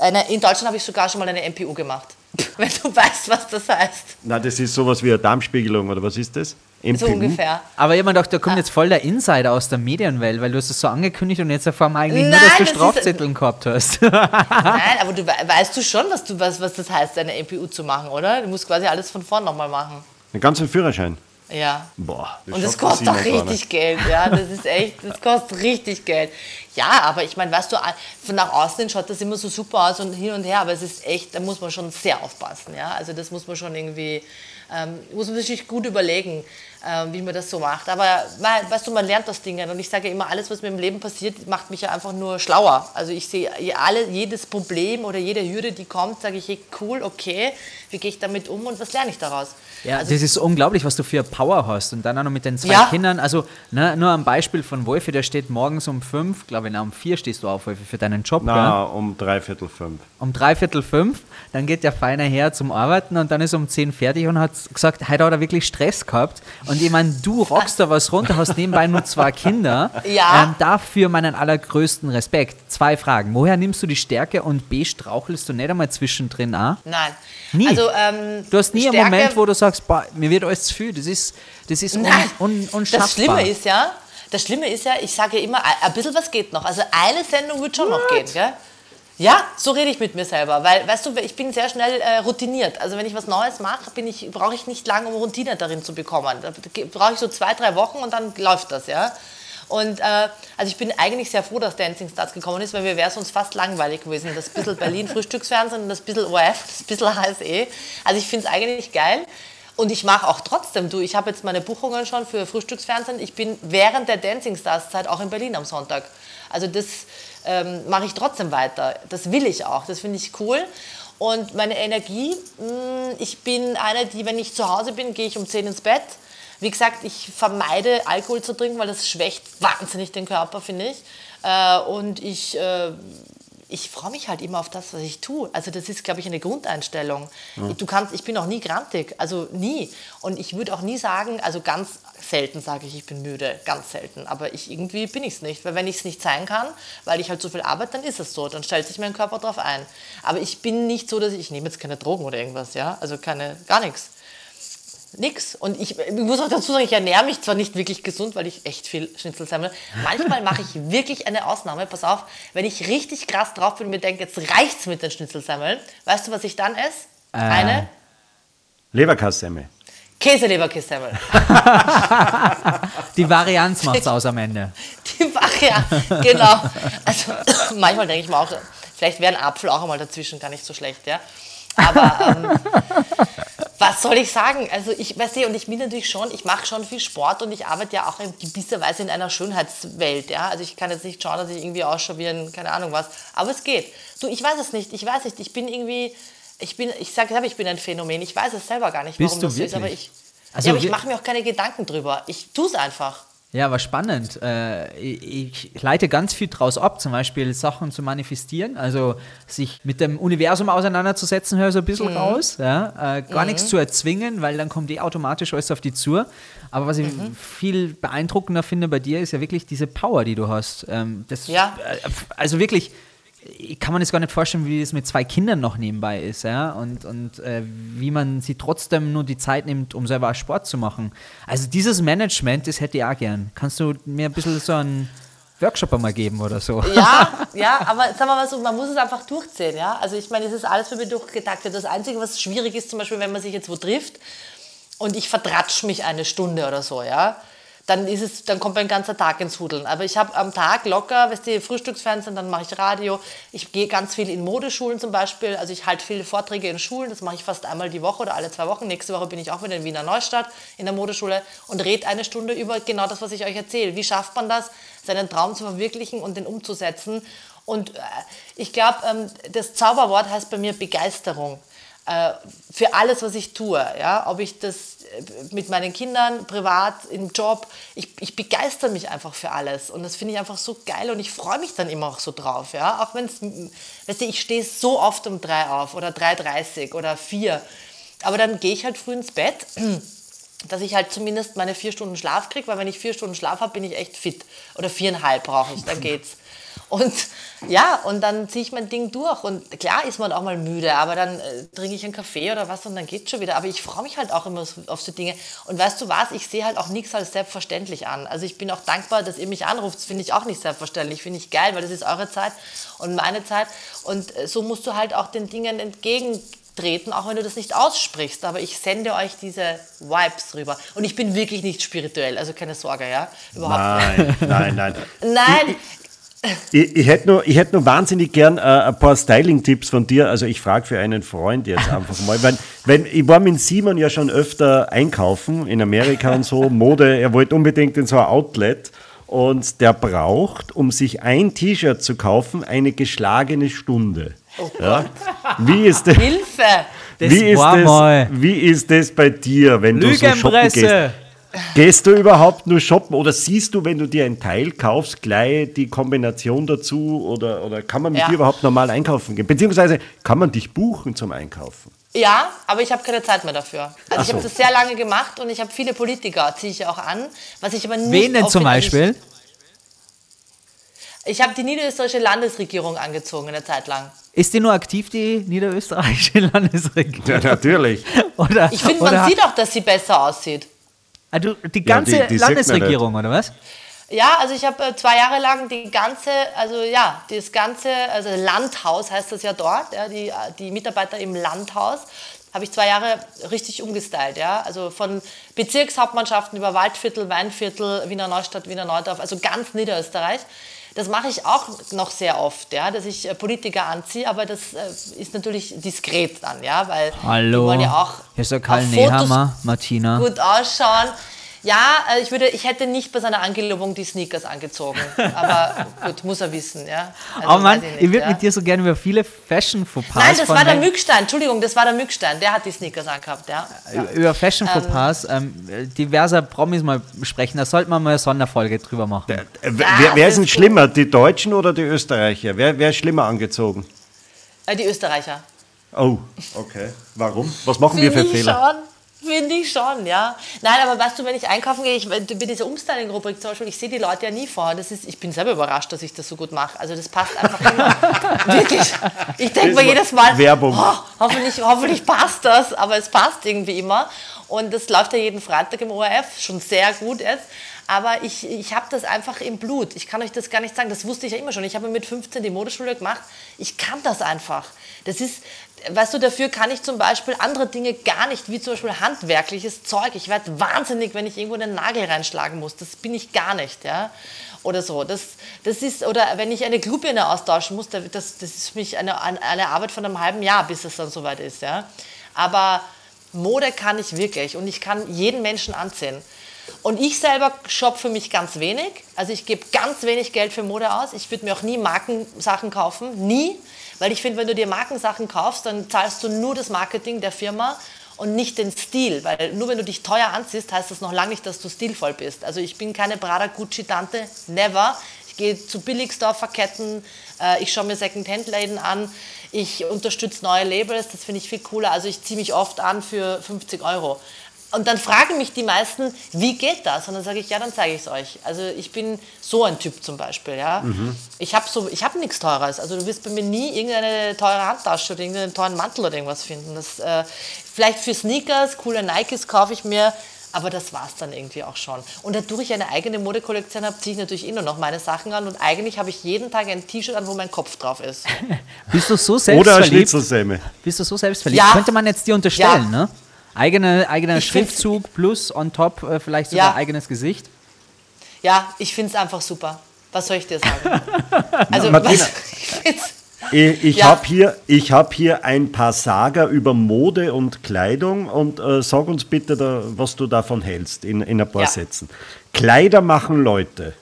eine, in Deutschland habe ich sogar schon mal eine MPU gemacht. Wenn du weißt, was das heißt. Na, das ist sowas wie eine Darmspiegelung, oder was ist das? So MPU? ungefähr. Aber jemand dachte, da Ah. kommt jetzt voll der Insider aus der Medienwelt, weil du hast es so angekündigt und jetzt erfahren wir eigentlich nur, Nein, dass du das Strafzetteln gehabt hast. Nein, aber du we- weißt du schon, was, du, was, was das heißt, eine MPU zu machen, oder? Du musst quasi alles von vorn nochmal machen. Den ganzen Führerschein. Ja. Boah, Und das schafft der kostet gar richtig Geld, ja. Das ist echt, das kostet richtig Geld. Ja, aber ich meine, weißt du, von nach außen schaut das immer so super aus und hin und her, aber es ist echt, da muss man schon sehr aufpassen. Ja? Also das muss man schon irgendwie, ähm, muss man sich gut überlegen, ähm, wie man das so macht. Aber weißt du, man lernt das Ding und ich sage immer, alles, was mir im Leben passiert, macht mich ja einfach nur schlauer. Also ich sehe alle, jedes Problem oder jede Hürde, die kommt, sage ich, hey, cool, okay, wie gehe ich damit um und was lerne ich daraus? Ja, also, das ist unglaublich, was du für Power hast. Und dann auch noch mit den zwei ja. Kindern. Also ne, nur ein Beispiel von Wolfi, der steht morgens um fünf, glaube ich, um vier stehst du auf, Wolfi, für deinen Job. Na, gell? um dreiviertel fünf. Um dreiviertel fünf. Dann geht der Feiner her zum Arbeiten und dann ist um zehn fertig und hat gesagt, heute hat er wirklich Stress gehabt. Und ich meine, du rockst da was runter, hast nebenbei nur zwei Kinder. Ja. Ähm, dafür meinen allergrößten Respekt. Zwei Fragen. Woher nimmst du die Stärke und B, strauchelst du nicht einmal zwischendrin an? Nein. Nie. Also, ähm, du hast nie Stärke, einen Moment, wo du sagst, boah, mir wird alles zu viel. Das ist, das ist un, un, unschaffbar. Das Schlimme ist ja, das Schlimme ist ja, ich sage immer, ein bisschen was geht noch. Also eine Sendung wird schon What? noch gehen, gell? Ja, so rede ich mit mir selber, weil, weißt du, ich bin sehr schnell äh, routiniert. Also wenn ich was Neues mache, ich, brauche ich nicht lange, um Routine darin zu bekommen. Da brauche ich so zwei, drei Wochen und dann läuft das, ja. Und äh, also ich bin eigentlich sehr froh, dass Dancing Stars gekommen ist, weil wir wäre sonst fast langweilig gewesen. Das bisschen Berlin Frühstücksfernsehen und das bisschen ORF, das bisschen HSE. Also ich finde es eigentlich geil. Und ich mache auch trotzdem, du, ich habe jetzt meine Buchungen schon für Frühstücksfernsehen. Ich bin während der Dancing Stars Zeit auch in Berlin am Sonntag. Also das ähm, mache ich trotzdem weiter. Das will ich auch, das finde ich cool. Und meine Energie, mh, mm, ich bin eine, die, wenn ich zu Hause bin, gehe ich um 10 ins Bett wie gesagt, ich vermeide Alkohol zu trinken, weil das schwächt wahnsinnig den Körper, finde ich. Äh, und ich, äh, ich freue mich halt immer auf das, was ich tue. Also das ist, glaube ich, eine Grundeinstellung. Ja. Du kannst, ich bin auch nie grantig, also nie. Und ich würde auch nie sagen, also ganz selten sage ich, ich bin müde, ganz selten. Aber ich irgendwie bin ich es nicht, weil wenn ich es nicht sein kann, weil ich halt so viel arbeite, dann ist es so. Dann stellt sich mein Körper darauf ein. Aber ich bin nicht so, dass ich, ich nehme jetzt keine Drogen oder irgendwas, ja, also keine, gar nichts nix. Und ich, ich, muss auch dazu sagen, ich ernähre mich zwar nicht wirklich gesund, weil ich echt viel Schnitzel sammle. Manchmal mache ich wirklich eine Ausnahme. Pass auf, wenn ich richtig krass drauf bin und mir denke, jetzt reicht's mit den Schnitzelsemmeln, weißt du, was ich dann esse? Äh, eine Leberkassemmel. Käseleberkässemmel. Die Varianz macht's aus am Ende. Die Varianz, genau. Also manchmal denke ich mir auch, vielleicht wäre ein Apfel auch einmal dazwischen gar nicht so schlecht, ja. Aber ähm, was soll ich sagen? Also ich weiß nicht, und ich bin natürlich schon, ich mache schon viel Sport und ich arbeite ja auch in gewisser Weise in einer Schönheitswelt. Ja? Also ich kann jetzt nicht schauen, dass ich irgendwie ausschaue wie ein, keine Ahnung was. Aber es geht. Du, ich weiß es nicht. Ich weiß nicht. Ich bin irgendwie, ich bin, ich sage ich bin ein Phänomen. Ich weiß es selber gar nicht, warum Bist das so ist. Aber ich, also ja, aber ich mache mir auch keine Gedanken drüber. Ich tue es einfach. Ja, war spannend. Äh, ich leite ganz viel draus ab, zum Beispiel Sachen zu manifestieren, also sich mit dem Universum auseinanderzusetzen, höre ich so ein bisschen mhm. raus. Ja? Äh, gar mhm. nichts zu erzwingen, weil dann kommt eh automatisch alles auf die zu. Aber was ich mhm. viel beeindruckender finde bei dir, ist ja wirklich diese Power, die du hast. Ähm, das, ja. Äh, also wirklich ich kann man das gar nicht vorstellen, wie es mit zwei Kindern noch nebenbei ist, ja, und, und äh, wie man sie trotzdem nur die Zeit nimmt, um selber Sport zu machen. Also dieses Management, das hätte ich auch gern. Kannst du mir ein bisschen so einen Workshop einmal geben oder so? Ja, ja, aber sagen wir mal so, man muss es einfach durchziehen, ja. Also ich meine, es ist alles für mich durchgetaktet. Das Einzige, was schwierig ist, zum Beispiel, wenn man sich jetzt wo trifft und ich vertratsch mich eine Stunde oder so, ja dann, ist es, dann kommt mein ganzer Tag ins Hudeln. Aber ich habe am Tag locker, weißt du, Frühstücksfernsehen, dann mache ich Radio. Ich gehe ganz viel in Modeschulen zum Beispiel. Also ich halte viele Vorträge in Schulen. Das mache ich fast einmal die Woche oder alle zwei Wochen. Nächste Woche bin ich auch wieder in Wiener Neustadt in der Modeschule und rede eine Stunde über genau das, was ich euch erzähle. Wie schafft man das, seinen Traum zu verwirklichen und den umzusetzen? Und äh, ich glaube, ähm, das Zauberwort heißt bei mir Begeisterung für alles, was ich tue. Ja? Ob ich das äh, mit meinen Kindern, privat, im Job, ich, ich begeister mich einfach für alles. Und das finde ich einfach so geil und ich freue mich dann immer auch so drauf. Ja? Auch wenn es, weißt du, ich stehe so oft um drei auf oder 3.30 oder vier. Aber dann gehe ich halt früh ins Bett, dass ich halt zumindest meine vier Stunden Schlaf kriege, weil wenn ich vier Stunden Schlaf habe, bin ich echt fit. Oder viereinhalb brauche ich, dann geht's. Und ja, und dann ziehe ich mein Ding durch. Und klar ist man auch mal müde, aber dann äh, trinke ich einen Kaffee oder was und dann geht es schon wieder. Aber ich freue mich halt auch immer auf so Dinge. Und weißt du was, ich sehe halt auch nichts als selbstverständlich an. Also ich bin auch dankbar, dass ihr mich anruft. Das finde ich auch nicht selbstverständlich. Finde ich geil, weil das ist eure Zeit und meine Zeit. Und äh, so musst du halt auch den Dingen entgegentreten, auch wenn du das nicht aussprichst. Aber ich sende euch diese Vibes rüber. Und ich bin wirklich nicht spirituell, also keine Sorge, ja? Überhaupt nein, nicht. Nein, nein. Nein, Ich, ich hätte nur, ich hätt nur wahnsinnig gern äh, ein paar Styling-Tipps von dir. Also ich frage für einen Freund jetzt einfach mal. Wenn, wenn, ich war mit Simon ja schon öfter einkaufen in Amerika und so, Mode, er wollte unbedingt in so ein Outlet und der braucht, um sich ein T-Shirt zu kaufen, eine geschlagene Stunde. Oh ja? Wie ist das? Hilfe! Das Wie ist, war das, mal. wie ist das bei dir, wenn du so shoppen gehst? Gehst du überhaupt nur shoppen oder siehst du, wenn du dir ein Teil kaufst, gleich die Kombination dazu oder, oder kann man mit Ja. dir überhaupt normal einkaufen gehen? Beziehungsweise kann man dich buchen zum Einkaufen? Ja, aber ich habe keine Zeit mehr dafür. Also Ach ich habe so. das sehr lange gemacht und ich habe viele Politiker, ziehe ich auch an. Was ich aber nicht Wen denn zum Beispiel? Ich, habe die niederösterreichische Landesregierung angezogen eine Zeit lang. Ist die nur aktiv, die niederösterreichische Landesregierung? Ja, natürlich. Oder, Ich finde, oder man sieht auch, dass sie besser aussieht. Du, die ganze die- die man Landesregierung, oder was? Ja, also ich habe äh, zwei Jahre lang die ganze, also ja, das ganze, also Landhaus heißt das ja dort, ja, die, die Mitarbeiter im Landhaus, habe ich zwei Jahre richtig umgestylt, ja, also von Bezirkshauptmannschaften über Waldviertel, Weinviertel, Wiener Neustadt, Wiener Neudorf, also ganz Niederösterreich. Das mache ich auch noch sehr oft, ja, dass ich äh, Politiker anziehe, aber das äh, ist natürlich diskret dann, ja, weil die Hallo, wollen ja auch hier ist der Karl Nehammer, Martina. gut ausschauen. Ja, äh, ich, würde, ich hätte nicht bei seiner Angelobung die Sneakers angezogen. Aber gut, muss er wissen, ja. Also, oh Mann, ich ich, würde ja. mit dir so gerne über viele Fashion-Fauxpas Nein, das von war der Mückstein. Entschuldigung, das war der Mückstein. Der hat die Sneakers angehabt, ja. über Fashion-Fauxpas ähm, diverser Promis mal sprechen. Da sollte man mal eine Sonderfolge drüber machen. Äh, wer, wer ist denn schlimmer, die Deutschen oder die Österreicher? Wer, wer ist schlimmer angezogen? Äh, die Österreicher. Oh, okay. Warum? Was machen wir für Fehler? schon. Finde ich schon, ja. Nein, aber weißt du, wenn ich einkaufen gehe, ich, bei dieser Umstyling-Rubrik zum Beispiel, ich sehe die Leute ja nie vor. Das ist, ich bin selber überrascht, dass ich das so gut mache. Also das passt einfach immer. Wirklich. Ich denke mir jedes Mal, Werbung. Oh, hoffentlich, hoffentlich passt das, aber es passt irgendwie immer. Und das läuft ja jeden Freitag im ORF, schon sehr gut jetzt. Aber ich, ich habe das einfach im Blut. Ich kann euch das gar nicht sagen. Das wusste ich ja immer schon. Ich habe mit 15 die Modeschule gemacht. Ich kann das einfach. Das ist, weißt du, dafür kann ich zum Beispiel andere Dinge gar nicht, wie zum Beispiel handwerkliches Zeug. Ich werde wahnsinnig, wenn ich irgendwo einen Nagel reinschlagen muss. Das bin ich gar nicht, ja. Oder so. Das, das ist, oder wenn ich eine Glühbirne austauschen muss, das, das ist für mich eine, eine Arbeit von einem halben Jahr, bis es dann soweit ist, ja. Aber Mode kann ich wirklich und ich kann jeden Menschen anziehen. Und ich selber shoppe für mich ganz wenig. Also ich gebe ganz wenig Geld für Mode aus. Ich würde mir auch nie Markensachen kaufen. Nie. Weil ich finde, wenn du dir Markensachen kaufst, dann zahlst du nur das Marketing der Firma und nicht den Stil. Weil nur wenn du dich teuer anziehst, heißt das noch lange nicht, dass du stilvoll bist. Also ich bin keine Prada Gucci Tante. Never. Ich gehe zu Billigstore-Verketten. Äh, ich schaue mir Second-Hand-Läden an. Ich unterstütze neue Labels. Das finde ich viel cooler. Also ich ziehe mich oft an für 50 Euro. Und dann fragen mich die meisten, wie geht das? Und dann sage ich, ja, dann zeige ich es euch. Also ich bin so ein Typ zum Beispiel, ja. Ich habe so, ich habe nichts Teures. Also du wirst bei mir nie irgendeine teure Handtasche oder irgendeinen teuren Mantel oder irgendwas finden. Das, äh, vielleicht für Sneakers, coole Nikes kaufe ich mir, aber das war es dann irgendwie auch schon. Und dadurch ich eine eigene Modekollektion habe, ziehe ich natürlich nur noch meine Sachen an und eigentlich habe ich jeden Tag ein T-Shirt an, wo mein Kopf drauf ist. Bist du so Oder eine selbstverliebt? Schnitzelsemme. Bist du so selbstverliebt? Ja. Könnte man jetzt dir unterstellen, Ja. ne? Eigene, eigener Ich Schriftzug plus on top äh, vielleicht sogar Ja. eigenes Gesicht. Ja, ich finde es einfach super. Was soll ich dir sagen? Also, Martina. was, ich Ich, ich Ja. habe hier, ich hab hier ein paar Sager über Mode und Kleidung und äh, sag uns bitte, da, was du davon hältst in, in ein paar Ja. Sätzen. Kleider machen Leute.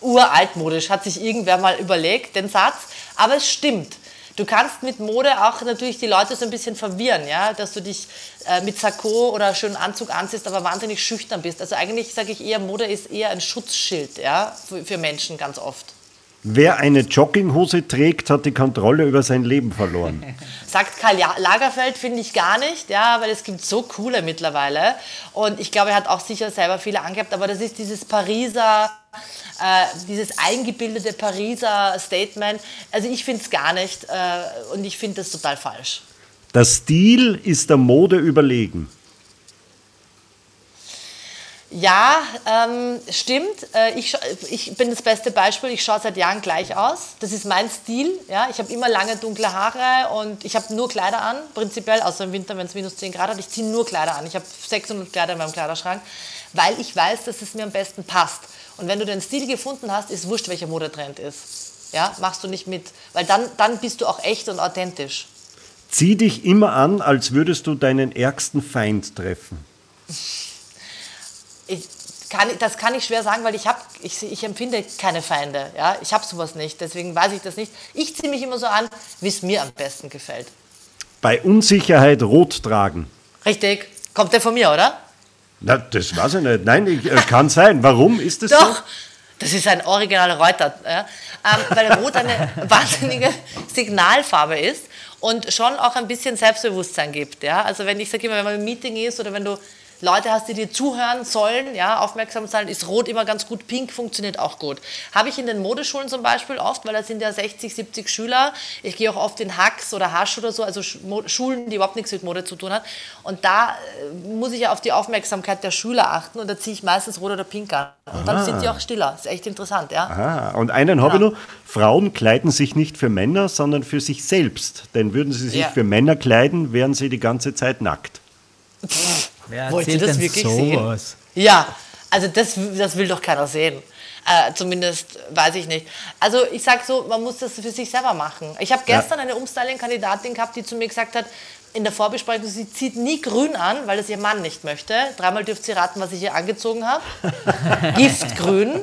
uraltmodisch, hat sich irgendwer mal überlegt, den Satz. Aber es stimmt. Du kannst mit Mode auch natürlich die Leute so ein bisschen verwirren, ja, dass du dich äh, mit Sakko oder schönen Anzug anziehst, aber wahnsinnig schüchtern bist. Also eigentlich sage ich eher, Mode ist eher ein Schutzschild, ja, für, für Menschen ganz oft. Wer eine Jogginghose trägt, hat die Kontrolle über sein Leben verloren. Sagt Karl Lagerfeld, finde ich gar nicht, ja, weil es gibt so coole mittlerweile. Und ich glaube, er hat auch sicher selber viele angehabt, aber das ist dieses Pariser, äh, dieses eingebildete Pariser Statement. Also ich finde es gar nicht äh, und ich finde das total falsch. Der Stil ist der Mode überlegen. Ja, ähm, stimmt. Äh, ich, ich bin das beste Beispiel. Ich schaue seit Jahren gleich aus. Das ist mein Stil. Ja? Ich habe immer lange dunkle Haare und ich habe nur Kleider an, prinzipiell, außer im Winter, wenn es minus 10 Grad hat. Ich ziehe nur Kleider an. Ich habe 600 Kleider in meinem Kleiderschrank, weil ich weiß, dass es mir am besten passt. Und wenn du den Stil gefunden hast, ist wurscht, welcher Modetrend ist. Ja, machst du nicht mit, weil dann, dann bist du auch echt und authentisch. Zieh dich immer an, als würdest du deinen ärgsten Feind treffen. Ich, kann, das kann ich schwer sagen, weil ich, hab, ich, ich empfinde keine Feinde. Ja? Ich habe sowas nicht, deswegen weiß ich das nicht. Ich ziehe mich immer so an, wie es mir am besten gefällt. Bei Unsicherheit rot tragen. Richtig. Kommt der von mir, oder? Na, das weiß ich nicht. Nein, ich, äh, kann sein. Warum ist das Doch. so? Das ist ein originaler Reuter, ja? ähm, weil Rot eine wahnsinnige Signalfarbe ist und schon auch ein bisschen Selbstbewusstsein gibt. Ja? Also wenn ich sage immer, wenn man im Meeting ist oder wenn du Leute hast, die dir zuhören sollen, ja, aufmerksam sein, ist Rot immer ganz gut, Pink funktioniert auch gut. Habe ich in den Modeschulen zum Beispiel oft, weil da sind ja 60, 70 Schüler. Ich gehe auch oft in Hacks oder Hasch oder so, also Schulen, die überhaupt nichts mit Mode zu tun haben. Und da äh, muss ich ja auf die Aufmerksamkeit der Schüler achten und da ziehe ich meistens Rot oder Pink an. Und dann sind die auch stiller. ist echt interessant, ja. Aha. Und einen habe ich noch. Frauen kleiden sich nicht für Männer, sondern für sich selbst. Denn würden sie sich Ja. für Männer kleiden, wären sie die ganze Zeit nackt. Wer Wollt ihr das wirklich sowas? sehen? Ja, also das, das will doch keiner sehen. Äh, zumindest weiß ich nicht. Also ich sage so, man muss das für sich selber machen. Ich habe gestern eine Umstyling-Kandidatin gehabt, die zu mir gesagt hat, in der Vorbesprechung, sie zieht nie grün an, weil das ihr Mann nicht möchte. Dreimal dürft sie raten, was ich ihr angezogen habe. Giftgrün.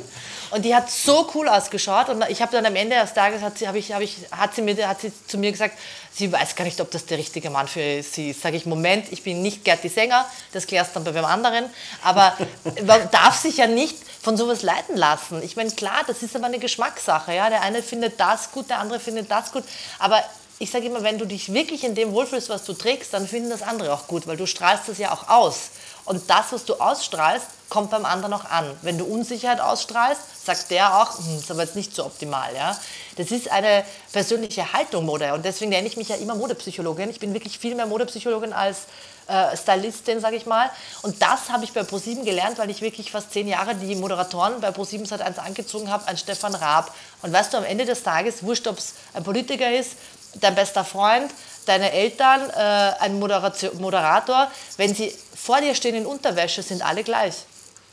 Und die hat so cool ausgeschaut. Und ich habe dann am Ende des Tages, hat sie, hab ich, hab ich, hat, sie mir, hat sie zu mir gesagt, sie weiß gar nicht, ob das der richtige Mann für sie ist. Sage ich, Moment, ich bin nicht Gerd die Sänger, das klärst dann bei wem anderen. Aber man darf sich ja nicht von sowas leiten lassen. Ich meine, klar, das ist aber eine Geschmackssache. Ja? Der eine findet das gut, der andere findet das gut. Aber ich sage immer, wenn du dich wirklich in dem wohlfühlst, was du trägst, dann finden das andere auch gut, weil du strahlst das ja auch aus. Und das, was du ausstrahlst, kommt beim anderen auch an. Wenn du Unsicherheit ausstrahlst, sagt der auch, hm, ist aber jetzt nicht so optimal. Ja? Das ist eine persönliche Haltung Mode und deswegen nenne ich mich ja immer Modepsychologin. Ich bin wirklich viel mehr Modepsychologin als äh, Stylistin, sage ich mal. Und das habe ich bei ProSieben gelernt, weil ich wirklich fast zehn Jahre die Moderatoren bei ProSieben Sat 1 angezogen habe, an Stefan Raab. Und weißt du, am Ende des Tages, wurscht, ob es ein Politiker ist, dein bester Freund, deine Eltern, äh, ein Moderation, Moderator, wenn sie vor dir stehen in Unterwäsche, sind alle gleich.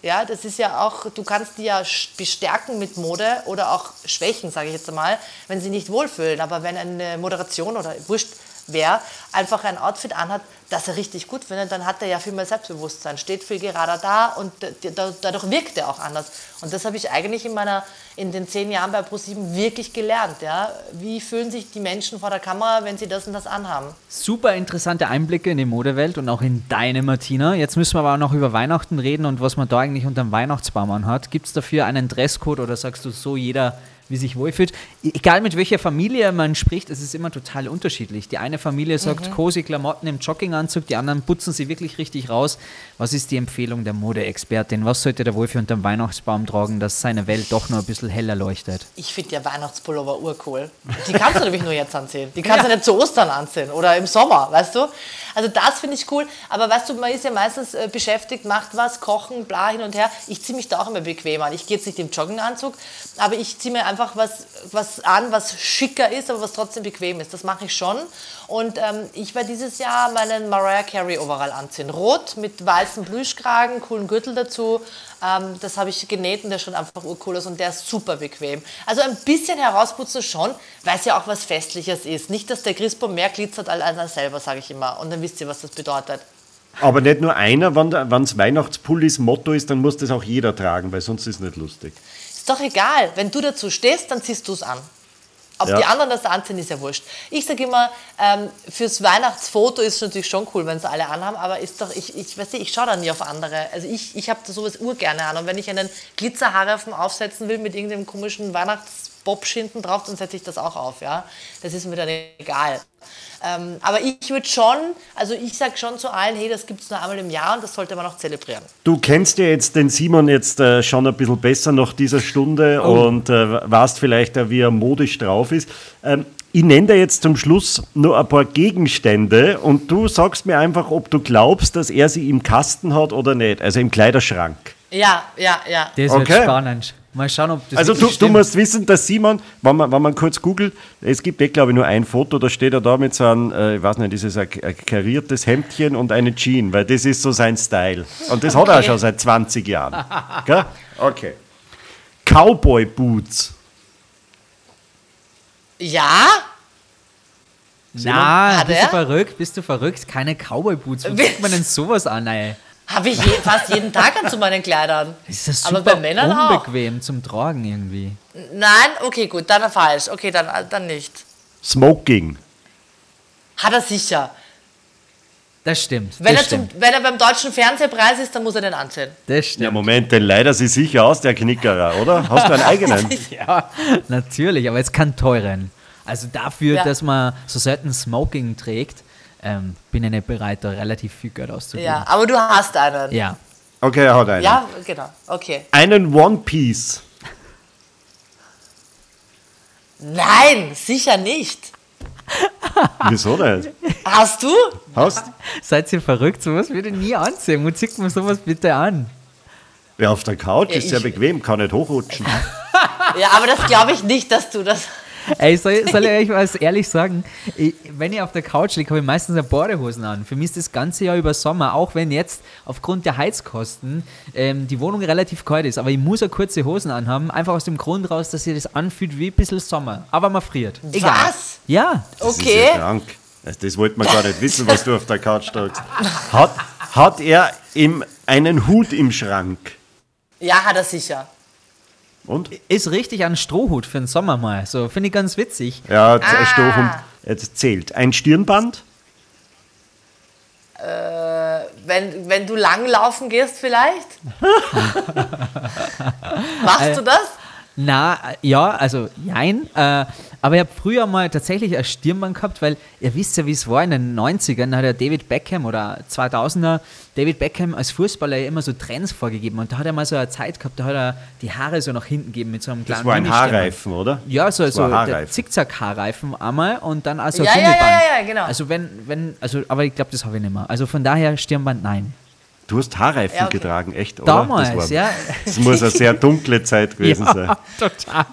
Ja, das ist ja auch, du kannst die ja bestärken mit Mode oder auch schwächen, sage ich jetzt mal, wenn sie nicht wohlfühlen. Aber wenn eine Moderation oder wurscht wer einfach ein Outfit anhat, das er richtig gut findet, dann hat er ja viel mehr Selbstbewusstsein, steht viel gerader da und dadurch wirkt er auch anders. Und das habe ich eigentlich in meiner, in den zehn Jahren bei ProSieben wirklich gelernt. Ja? Wie fühlen sich die Menschen vor der Kamera, wenn sie das und das anhaben? Super interessante Einblicke in die Modewelt und auch in deine, Martina. Jetzt müssen wir aber auch noch über Weihnachten reden und was man da eigentlich unter dem Weihnachtsbaum anhat. Gibt es dafür einen Dresscode oder sagst du so, jeder wie sich wohlfühlt? E- Egal mit welcher Familie man spricht, es ist immer total unterschiedlich. Die eine Familie sagt cozy Klamotten im Jogginganzug, die anderen putzen sie wirklich richtig raus. Was ist die Empfehlung der Modeexpertin? Was sollte der unter dem Weihnachtsbaum tragen, dass seine Welt doch noch ein bisschen heller leuchtet? Ich finde ja Weihnachtspullover urcool. Die kannst du nämlich nur jetzt anziehen. Die kannst du nicht zu Ostern anziehen oder im Sommer, weißt du? Also das finde ich cool. Aber weißt du, man ist ja meistens äh, beschäftigt, macht was, kochen, bla hin und her. Ich ziehe mich da auch immer bequem an. Ich gehe jetzt nicht im Jogginganzug, aber ich ziehe mir einfach was, was an, was schicker ist, aber was trotzdem bequem ist. Das mache ich schon. Und ähm, ich werde dieses Jahr meinen Mariah Carey Overall anziehen. Rot mit weißem Plüschkragen, coolen Gürtel dazu. Ähm, das habe ich genäht und der schaut einfach urcool aus und der ist super bequem. Also ein bisschen herausputzen schon, weil es ja auch was Festliches ist. Nicht, dass der Christbaum mehr glitzert als einer selber, sage ich immer. Und dann wisst ihr, was das bedeutet. Aber nicht nur einer, wenn es Weihnachtspullis Motto ist, dann muss das auch jeder tragen, weil sonst ist es nicht lustig. Ist doch egal. Wenn du dazu stehst, dann ziehst du es an. Ob Ja. die anderen das anziehen, ist ja wurscht. Ich sage immer, ähm, fürs Weihnachtsfoto ist es natürlich schon cool, wenn es alle anhaben, aber ist doch, ich, ich weiß nicht, ich schaue da nie auf andere. Also ich, ich habe sowas urgerne an. Und wenn ich einen Glitzerhaarreifen aufsetzen will mit irgendeinem komischen Weihnachtsbobsch hinten drauf, dann setze ich das auch auf. Ja? Das ist mir dann egal. Ähm, aber ich würde schon, also ich sage schon zu allen, hey, das gibt es nur einmal im Jahr und das sollte man auch zelebrieren. Du kennst ja jetzt den Simon jetzt äh, schon ein bisschen besser nach dieser Stunde Oh. und äh, weißt vielleicht, auch, wie er modisch drauf ist. Ähm, ich nenne dir jetzt zum Schluss nur ein paar Gegenstände und du sagst mir einfach, ob du glaubst, dass er sie im Kasten hat oder nicht, also im Kleiderschrank. Ja, ja, ja. Das Okay. wird spannend. Mal schauen, ob das Also du, wirklich du stimmt. musst wissen, dass Simon, wenn man, wenn man kurz googelt, es gibt eh, glaube ich, nur ein Foto, da steht er da mit so einem, äh, ich weiß nicht, dieses ein, ein kariertes Hemdchen und eine Jean, weil das ist so sein Style. Und das hat er auch Okay. schon seit 20 Jahren. Gell? Okay. Cowboy Boots. Ja? Na, Hat bist du verrückt? Bist du verrückt? Keine Cowboy-Boots. Wo Wer- kriegt man denn sowas an, ey? Habe ich je, fast jeden Tag an zu meinen Kleidern. Das ist Aber super bei Männern auch. unbequem zum Tragen irgendwie. Nein, okay, gut, dann falsch. Okay, dann, dann nicht. Smoking. Hat er sicher. Das stimmt. Wenn das er, zum, stimmt. wenn er beim deutschen Fernsehpreis ist, dann muss er den anziehen. Das stimmt. Ja, Moment, den leider sie sicher aus, der Knickerer, oder? Hast du einen eigenen? Ja, natürlich, aber jetzt keinen teuren. Also dafür, Ja. dass man so selten Smoking trägt, ähm, bin ich nicht bereit, da relativ viel Geld auszugeben. Ja, aber du hast einen. Ja. Okay, er hat einen. Ja, genau. Okay. Einen One Piece. Nein, sicher nicht. Wieso nicht? Hast du? Hast? Seid ihr verrückt? Sowas würde ich nie anziehen. Wo zieht man sowas bitte an? Ja, auf der Couch Ja, ist sehr bequem, kann nicht hochrutschen. Ja, aber das glaube ich nicht, dass du das. Ey, soll, soll ich euch was ehrlich sagen? Ich, wenn ich auf der Couch liege, habe ich meistens eine Badehosen an. Für mich ist das ganze Jahr über Sommer, auch wenn jetzt aufgrund der Heizkosten ähm, die Wohnung relativ kalt ist. Aber ich muss eine kurze Hosen anhaben, einfach aus dem Grund raus, dass sich das anfühlt wie ein bisschen Sommer. Aber man friert. Egal. Was? Ja. Das ist Okay. ja krank. Das, wollte man gar nicht wissen, was du auf der Couch trägst. Hat, hat er im, einen Hut im Schrank? Ja, hat er sicher. Und? Ist richtig ein Strohhut für den Sommer mal. So, finde ich ganz witzig. Ja, Ah. ein Strohhut. Jetzt zählt. Ein Stirnband? Wenn, wenn du lang laufen gehst, vielleicht? Machst du das? Na, äh, ja, also jein. Äh, aber ich habe früher mal tatsächlich ein Stirnband gehabt, weil ihr wisst ja, wie es war in den 90ern, da hat ja David Beckham oder 2000er, David Beckham als Fußballer ja immer so Trends vorgegeben und da hat er mal so eine Zeit gehabt, da hat er die Haare so nach hinten gegeben mit so einem Das kleinen war ein. Haarreifen, oder? Ja, so, Das so Haarreifen. Zickzack-Haarreifen einmal und dann also Ja, ja, Gummiband. ja, ja, ja, genau. Also wenn, wenn, also, aber ich glaube, das habe ich nicht mehr. Also von daher Stirnband nein. Du hast Haarreifen Ja, okay. getragen, echt, oder? Damals, das war, ja. Das muss eine sehr dunkle Zeit gewesen sein. total.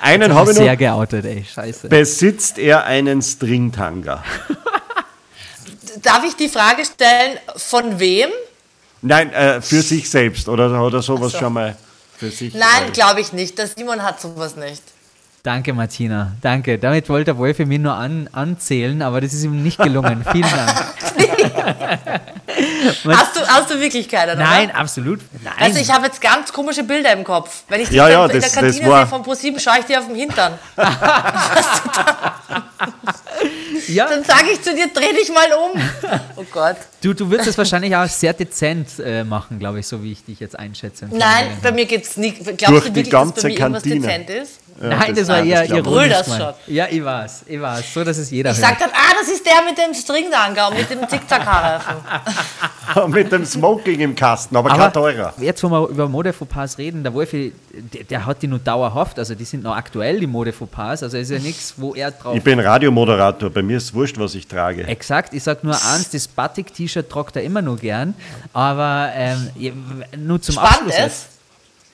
Einen habe ich Sehr noch. geoutet, ey, scheiße. Besitzt er einen Stringtanga? Darf ich die Frage stellen, von wem? Nein, äh, für sich selbst oder, oder sowas Ach so. schon mal für sich? Nein, glaube ich nicht. Der Simon hat sowas nicht. Danke, Martina. Danke. Damit wollte der Wolf mir nur an, anzählen, aber das ist ihm nicht gelungen. Vielen Dank. Hast du, hast du wirklich keinen, Nein, oder? absolut. Nein. Also ich habe jetzt ganz komische Bilder im Kopf. Wenn ich dich Ja, ja, in der das- Kantine das war- sehe von ProSieben, schaue ich dir auf den Hintern. ja, Dann sage ich zu dir, dreh dich mal um. Oh Gott. du, du würdest es wahrscheinlich auch sehr dezent äh, machen, glaube ich, so wie ich dich jetzt einschätze. Nein, bei mir geht's nicht. Glaubst Durch du die wirklich, dass ganze bei mir irgendwas Kantine. dezent ist? Ja, Nein, das, war nein, eher ironisch. das. Ja, ich weiß, ich weiß. So, dass es jeder Ich hört. sag dann, ah, das ist der mit dem Stringdanger und mit dem Zickzack-Haarreifen. Mit dem Smoking im Kasten, aber, kein teurer. jetzt, wo wir über Modefauxpas reden, der Wolfi, der, der hat die nur dauerhaft, also die sind noch aktuell, die Modefauxpas, also ist ja nichts, wo er drauf... Ich bin Radiomoderator, bei mir ist es wurscht, was ich trage. Exakt, ich sag nur eins, das Batik-T-Shirt tragt er immer nur gern, aber ähm, nur zum Spannt Abschluss es? jetzt.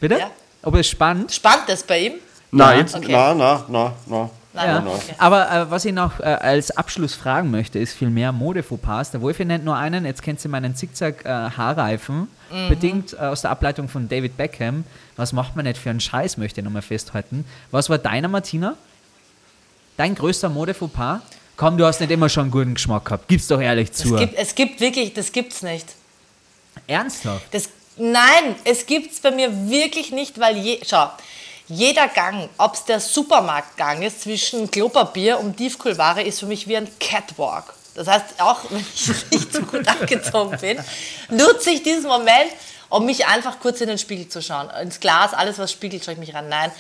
Bitte? Ja. Ob es spannend? Spannt das bei ihm? Nein, jetzt, okay. nein, nein, nein, nein. Nein, Ja. okay. Aber äh, was ich noch äh, als Abschluss fragen möchte, ist vielmehr Modefauxpas. Der Wolfi nennt nur einen, jetzt kennt sie meinen Zickzack-Haarreifen, Mhm. bedingt äh, aus der Ableitung von David Beckham. Was macht man nicht für einen Scheiß, möchte ich nochmal festhalten. Was war deiner, Martina? Dein größter Modefauxpas? Komm, du hast nicht immer schon einen guten Geschmack gehabt. Gib's doch ehrlich zu. Es gibt, es gibt wirklich, das gibt's nicht. Ernsthaft? Das, nein, es gibt's bei mir wirklich nicht, weil je, schau, jeder Gang, ob es der Supermarktgang ist zwischen Klopapier und Tiefkühlware, ist für mich wie ein Catwalk. Das heißt, auch wenn ich nicht so gut angezogen bin, nutze ich diesen Moment, um mich einfach kurz in den Spiegel zu schauen. Ins Glas, alles was spiegelt, schaue ich mich ran. Nein,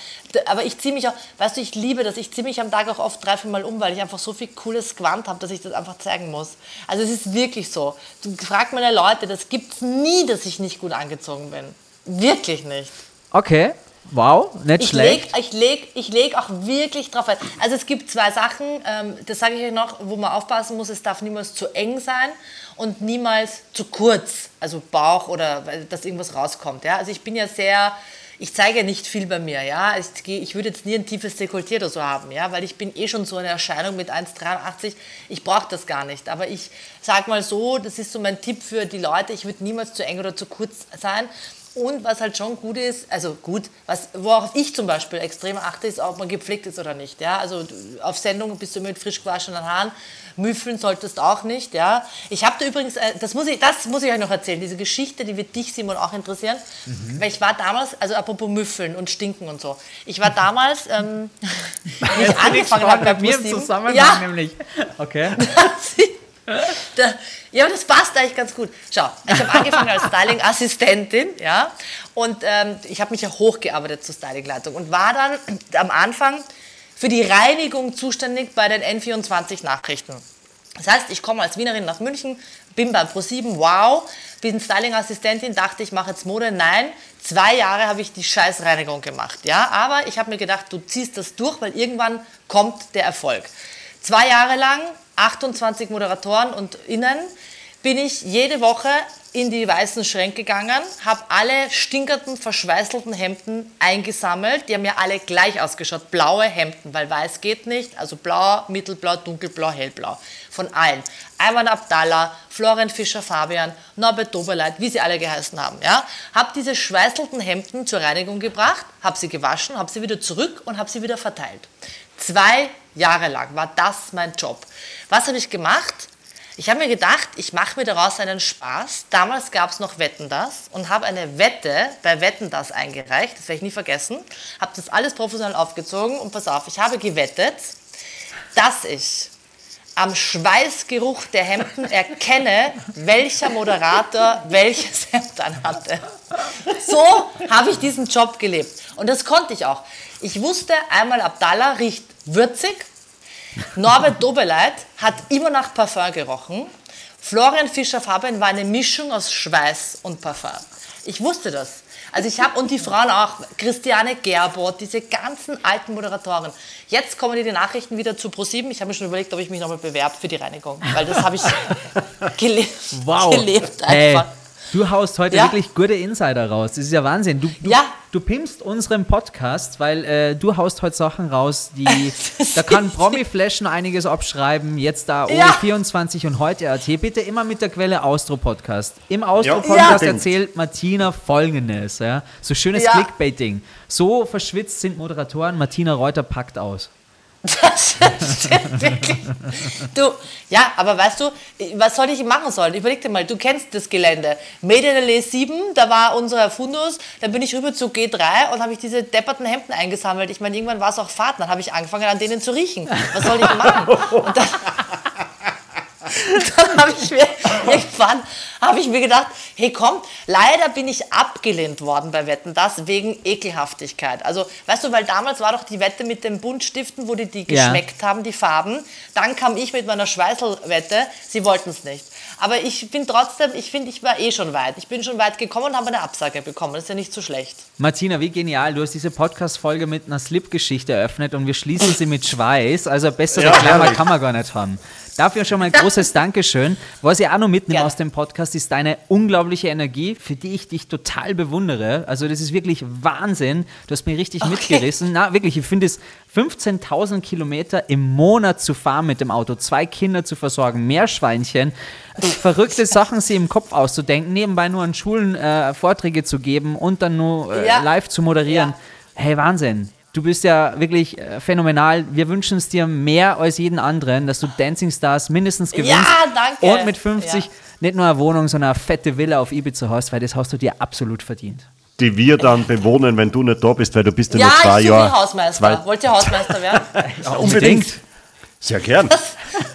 aber ich ziehe mich auch, weißt du, ich liebe das, ich ziehe mich am Tag auch oft drei, vier Mal um, weil ich einfach so viel cooles Gewand habe, dass ich das einfach zeigen muss. Also es ist wirklich so. Du frag meine Leute, das gibt's nie, dass ich nicht gut angezogen bin. Wirklich nicht. Okay, wow, nicht Ich schlecht. leg, ich, leg, ich leg auch wirklich drauf ein. Also es gibt zwei Sachen, ähm, das sage ich euch noch, wo man aufpassen muss, es darf niemals zu eng sein und niemals zu kurz, also Bauch oder dass irgendwas rauskommt. Ja? Also ich bin ja sehr, ich zeige nicht viel bei mir, ja. Ich, ich würde jetzt nie ein tiefes Dekolleté oder so haben, ja, weil ich bin eh schon so eine Erscheinung mit 1,83. Ich brauche das gar nicht. Aber ich sag mal so, das ist so mein Tipp für die Leute, ich würde niemals zu eng oder zu kurz sein. Und was halt schon gut ist, also gut, was, worauf ich zum Beispiel extrem achte, ist, ob man gepflegt ist oder nicht. Ja? Also auf Sendung bist du immer mit frisch gewaschenen Haaren, müffeln solltest auch nicht. Ja? Ich habe da übrigens, äh, das muss, ich, das muss ich euch noch erzählen, diese Geschichte, die wird dich, Simon, auch interessieren. Weil ich war damals, also apropos müffeln und stinken und so, ich war damals, ähm, wie ich angefangen habe bei ProSieben- ja, nämlich. Okay. da, ja, das passt eigentlich ganz gut. Schau, ich habe angefangen als Styling-Assistentin, ja, und ähm, ich habe mich ja hochgearbeitet zur Stylingleitung und war dann am Anfang für die Reinigung zuständig bei den N24-Nachrichten. Das heißt, ich komme als Wienerin nach München, bin bei Pro7, wow, bin Styling-Assistentin, dachte, ich mache jetzt Mode. Nein, zwei Jahre habe ich die Scheißreinigung gemacht. Ja? Aber ich habe mir gedacht, du ziehst das durch, weil irgendwann kommt der Erfolg. Zwei Jahre lang, 28 Moderatoren und Innen, bin ich jede Woche in die weißen Schränke gegangen, habe alle stinkerten, verschweißelten Hemden eingesammelt. Die haben ja alle gleich ausgeschaut, blaue Hemden, weil weiß geht nicht. Also blau, mittelblau, dunkelblau, hellblau. Von allen. Ayman Abdallah, Florian Fischer, Fabian, Norbert Doberleit, wie sie alle geheißen haben. Ja? Habe diese schweißelten Hemden zur Reinigung gebracht, habe sie gewaschen, habe sie wieder zurück und habe sie wieder verteilt. Zwei Jahre lang war das mein Job. Was habe ich gemacht? Ich habe mir gedacht, ich mache mir daraus einen Spaß. Damals gab es noch Wetten das und habe eine Wette bei Wetten das eingereicht. Das werde ich nie vergessen. Habe das alles professionell aufgezogen und pass auf, ich habe gewettet, dass ich am Schweißgeruch der Hemden erkenne, welcher Moderator welches Hemd anhatte. So habe ich diesen Job gelebt. Und das konnte ich auch. Ich wusste, einmal Abdallah riecht würzig, Norbert Dobeleit hat immer nach Parfum gerochen. Florian Fischer-Fabian war eine Mischung aus Schweiß und Parfum. Ich wusste das. Also ich habe, und die Frauen auch, Christiane Gerbot, diese ganzen alten Moderatoren. Jetzt kommen die Nachrichten wieder zu ProSieben. Ich habe mir schon überlegt, ob ich mich nochmal bewerbe für die Reinigung. Weil das habe ich gele Wow. gelebt Hey, einfach. Du haust heute Ja. wirklich gute Insider raus. Das ist ja Wahnsinn. Du, du, Ja. du pimpst unseren Podcast, weil äh, du haust heute Sachen raus, die da kann Promi-Flash noch einiges abschreiben. Jetzt da Ja. OE24 und heute RT. Bitte immer mit der Quelle Austro Podcast. Im Austro Ja. Podcast Ja. erzählt Martina Folgendes. Ja? So schönes Ja. Clickbaiting. So verschwitzt sind Moderatoren. Martina Reuter packt aus. Das stimmt wirklich. Du, ja, aber weißt du, was soll ich machen sollen? Überleg dir mal, du kennst das Gelände. Medienallee 7, da war unser Fundus, dann bin ich rüber zu G3 und habe ich diese depperten Hemden eingesammelt. Ich meine, irgendwann war es auch Fahrt, dann habe ich angefangen, an denen zu riechen. Was soll ich machen? Und dann, dann habe ich mir irgendwann habe ich mir gedacht, hey komm, leider bin ich abgelehnt worden bei Wetten das wegen Ekelhaftigkeit. Also, weißt du, weil damals war doch die Wette mit den Buntstiften, wo die die Ja. geschmeckt haben, die Farben. Dann kam ich mit meiner Schweißelwette, sie wollten es nicht. Aber ich bin trotzdem, ich finde, ich war eh schon weit. Ich bin schon weit gekommen und habe eine Absage bekommen. Das ist ja nicht so schlecht. Martina, wie genial. Du hast diese Podcast-Folge mit einer Slip-Geschichte eröffnet und wir schließen sie mit Schweiß. Also bessere Ja, Klammer kann man gar nicht haben. Dafür schon mal ein großes Dankeschön. Was ich auch noch mitnehme Gerne. aus dem Podcast, ist deine unglaubliche Energie, für die ich dich total bewundere. Also das ist wirklich Wahnsinn. Du hast mich richtig mitgerissen. Na, wirklich, ich finde es 15.000 Kilometer im Monat zu fahren mit dem Auto, zwei Kinder zu versorgen, Meerschweinchen, verrückte Sachen sie im Kopf auszudenken, nebenbei nur an Schulen äh, Vorträge zu geben und dann nur äh, Ja. live zu moderieren. Ja. Hey, Wahnsinn. Du bist ja wirklich äh, phänomenal. Wir wünschen es dir mehr als jeden anderen, dass du Dancing Stars mindestens gewinnst. Ja, danke. Und mit 50 Ja. nicht nur eine Wohnung, sondern eine fette Villa auf Ibiza hast, weil das hast du dir absolut verdient. Die wir dann bewohnen, wenn du nicht da bist, weil du bist ja, Ja, nur zwei ich suche Jahre. Hausmeister. Zwei, Wollt ihr Hausmeister werden? unbedingt. Sehr gern.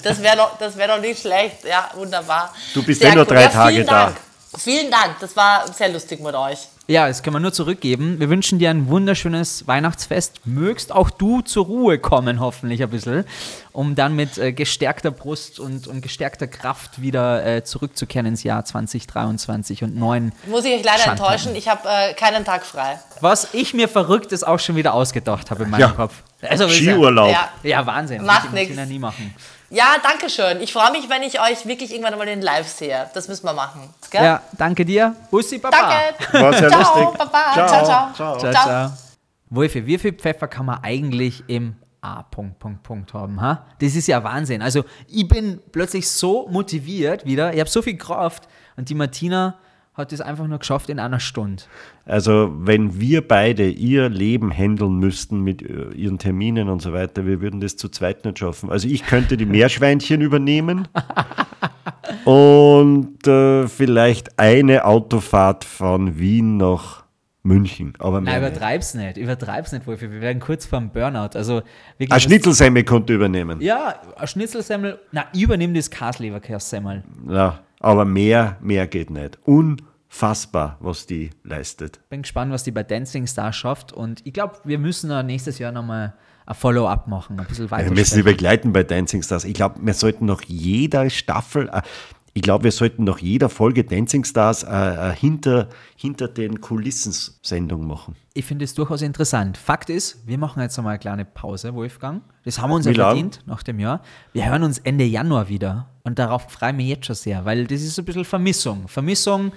Das wäre doch, das wär doch nicht schlecht. Ja, wunderbar. Du bist Sehr eh nur cool. drei ja, Tage vielen da. Dank. Vielen Dank. Das war sehr lustig mit euch. Ja, das können wir nur zurückgeben. Wir wünschen dir ein wunderschönes Weihnachtsfest. Mögst auch du zur Ruhe kommen, hoffentlich ein bisschen, um dann mit äh, gestärkter Brust und, und gestärkter Kraft wieder äh, zurückzukehren ins Jahr 2023 und neuen. Muss ich euch leider Schandtaten. enttäuschen, ich habe äh, keinen Tag frei. Was ich mir Verrücktes auch schon wieder ausgedacht habe in meinem Ja. Kopf. Also, Skiurlaub. Ja. Ja, Wahnsinn. Macht Martina nix. nie machen. Ja, danke schön. Ich freue mich, wenn ich euch wirklich irgendwann mal in Live sehe. Das müssen wir machen. Gell? Ja, danke dir. Bussi, Baba. Danke. War sehr ciao, lustig. Baba. Ciao. Ciao, ciao. Ciao. Ciao, Ciao. ciao. Wolfi, wie viel Pfeffer kann man eigentlich im A. Punkt, Punkt, Punkt haben? Ha? Das ist ja Wahnsinn. Also, ich bin plötzlich so motiviert wieder. Ich habe so viel Kraft. Und die Martina hat das einfach nur geschafft in einer Stunde. Also, wenn wir beide ihr Leben handeln müssten mit äh, ihren Terminen und so weiter, wir würden das zu zweit nicht schaffen. Also, ich könnte die Meerschweinchen übernehmen und äh, vielleicht eine Autofahrt von Wien nach München. Aber Nein, nicht. übertreib's nicht. Übertreib's nicht, Wolfi. Wir werden kurz vor dem Burnout. Also, wirklich. Ein Schnitzelsemmel konnte übernehmen. Ja, ein Schnitzelsemmel. Na, übernimm das Kasleberkässemmel. Ja, aber mehr, mehr geht nicht. Unfassbar, was die leistet. Bin gespannt, was die bei Dancing Stars schafft. Und ich glaube, wir müssen nächstes Jahr nochmal ein Follow-up machen. Ein bisschen weiter. Wir müssen sie begleiten bei Dancing Stars. Ich glaube, wir sollten noch jeder Staffel, äh, ich glaube, wir sollten noch jeder Folge Dancing Stars äh, äh, hinter, hinter den Kulissen Sendung machen. Ich finde es durchaus interessant. Fakt ist, wir machen jetzt nochmal eine kleine Pause, Wolfgang. Das haben wir uns ja verdient nach dem Jahr. Wir hören uns Ende Januar wieder. Und darauf freue ich mich jetzt schon sehr, weil das ist so ein bisschen Vermissung. Vermissung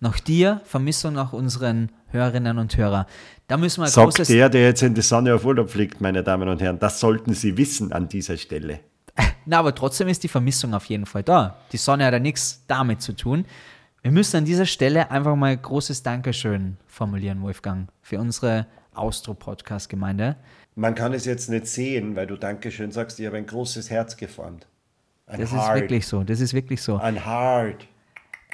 nach dir, Vermissung nach unseren Hörerinnen und Hörern. Da müssen wir ein Sagt großes. der, der jetzt in die Sonne auf Urlaub fliegt, meine Damen und Herren. Das sollten Sie wissen an dieser Stelle. Na, aber trotzdem ist die Vermissung auf jeden Fall da. Die Sonne hat ja nichts damit zu tun. Wir müssen an dieser Stelle einfach mal ein großes Dankeschön formulieren, Wolfgang, für unsere Austro-Podcast-Gemeinde. Man kann es jetzt nicht sehen, weil du Dankeschön sagst, ich habe ein großes Herz geformt. Ein Das ist Heart. wirklich so. Das ist wirklich so. Ein Heart.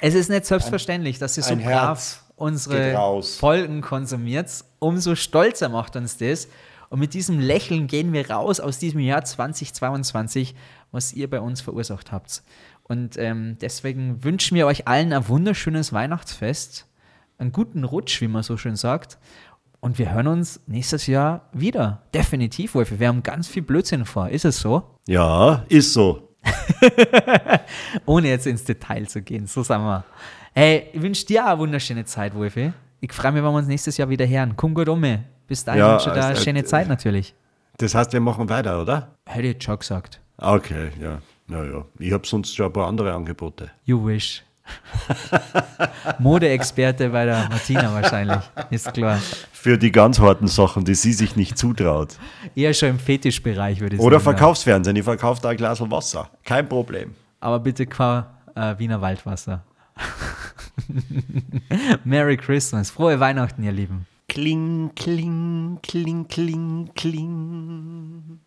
Es ist nicht selbstverständlich, dass ihr so brav unsere raus. Folgen konsumiert. Umso stolzer macht uns das. Und mit diesem Lächeln gehen wir raus aus diesem Jahr 2022, was ihr bei uns verursacht habt. Und ähm, deswegen wünschen wir euch allen ein wunderschönes Weihnachtsfest, einen guten Rutsch, wie man so schön sagt. Und wir hören uns nächstes Jahr wieder. Definitiv, Wolfi. Wir haben ganz viel Blödsinn vor. Ist es so? Ja, ist so. Ohne jetzt ins Detail zu gehen, so sagen wir. Hey, ich wünsche dir auch eine wunderschöne Zeit, Wolfi. Ich freue mich, wenn wir uns nächstes Jahr wieder hören. Komm gut um. Bis dahin Ja, wünsche ich dir eine also, schöne äh, Zeit natürlich. Das heißt, wir machen weiter, oder? Hätte ich jetzt schon gesagt. Okay, ja. Naja, ich habe sonst schon ein paar andere Angebote. You wish. Modeexperte bei der Martina wahrscheinlich. Ist klar. Für die ganz harten Sachen, die sie sich nicht zutraut. Eher schon im Fetischbereich, würde ich Oder sagen. ja. Verkaufsfernsehen, ich verkaufe da ein Glas Wasser. Kein Problem. Aber bitte kein äh, Wiener Waldwasser. Merry Christmas. Frohe Weihnachten, ihr Lieben. Kling, kling, kling, kling, kling.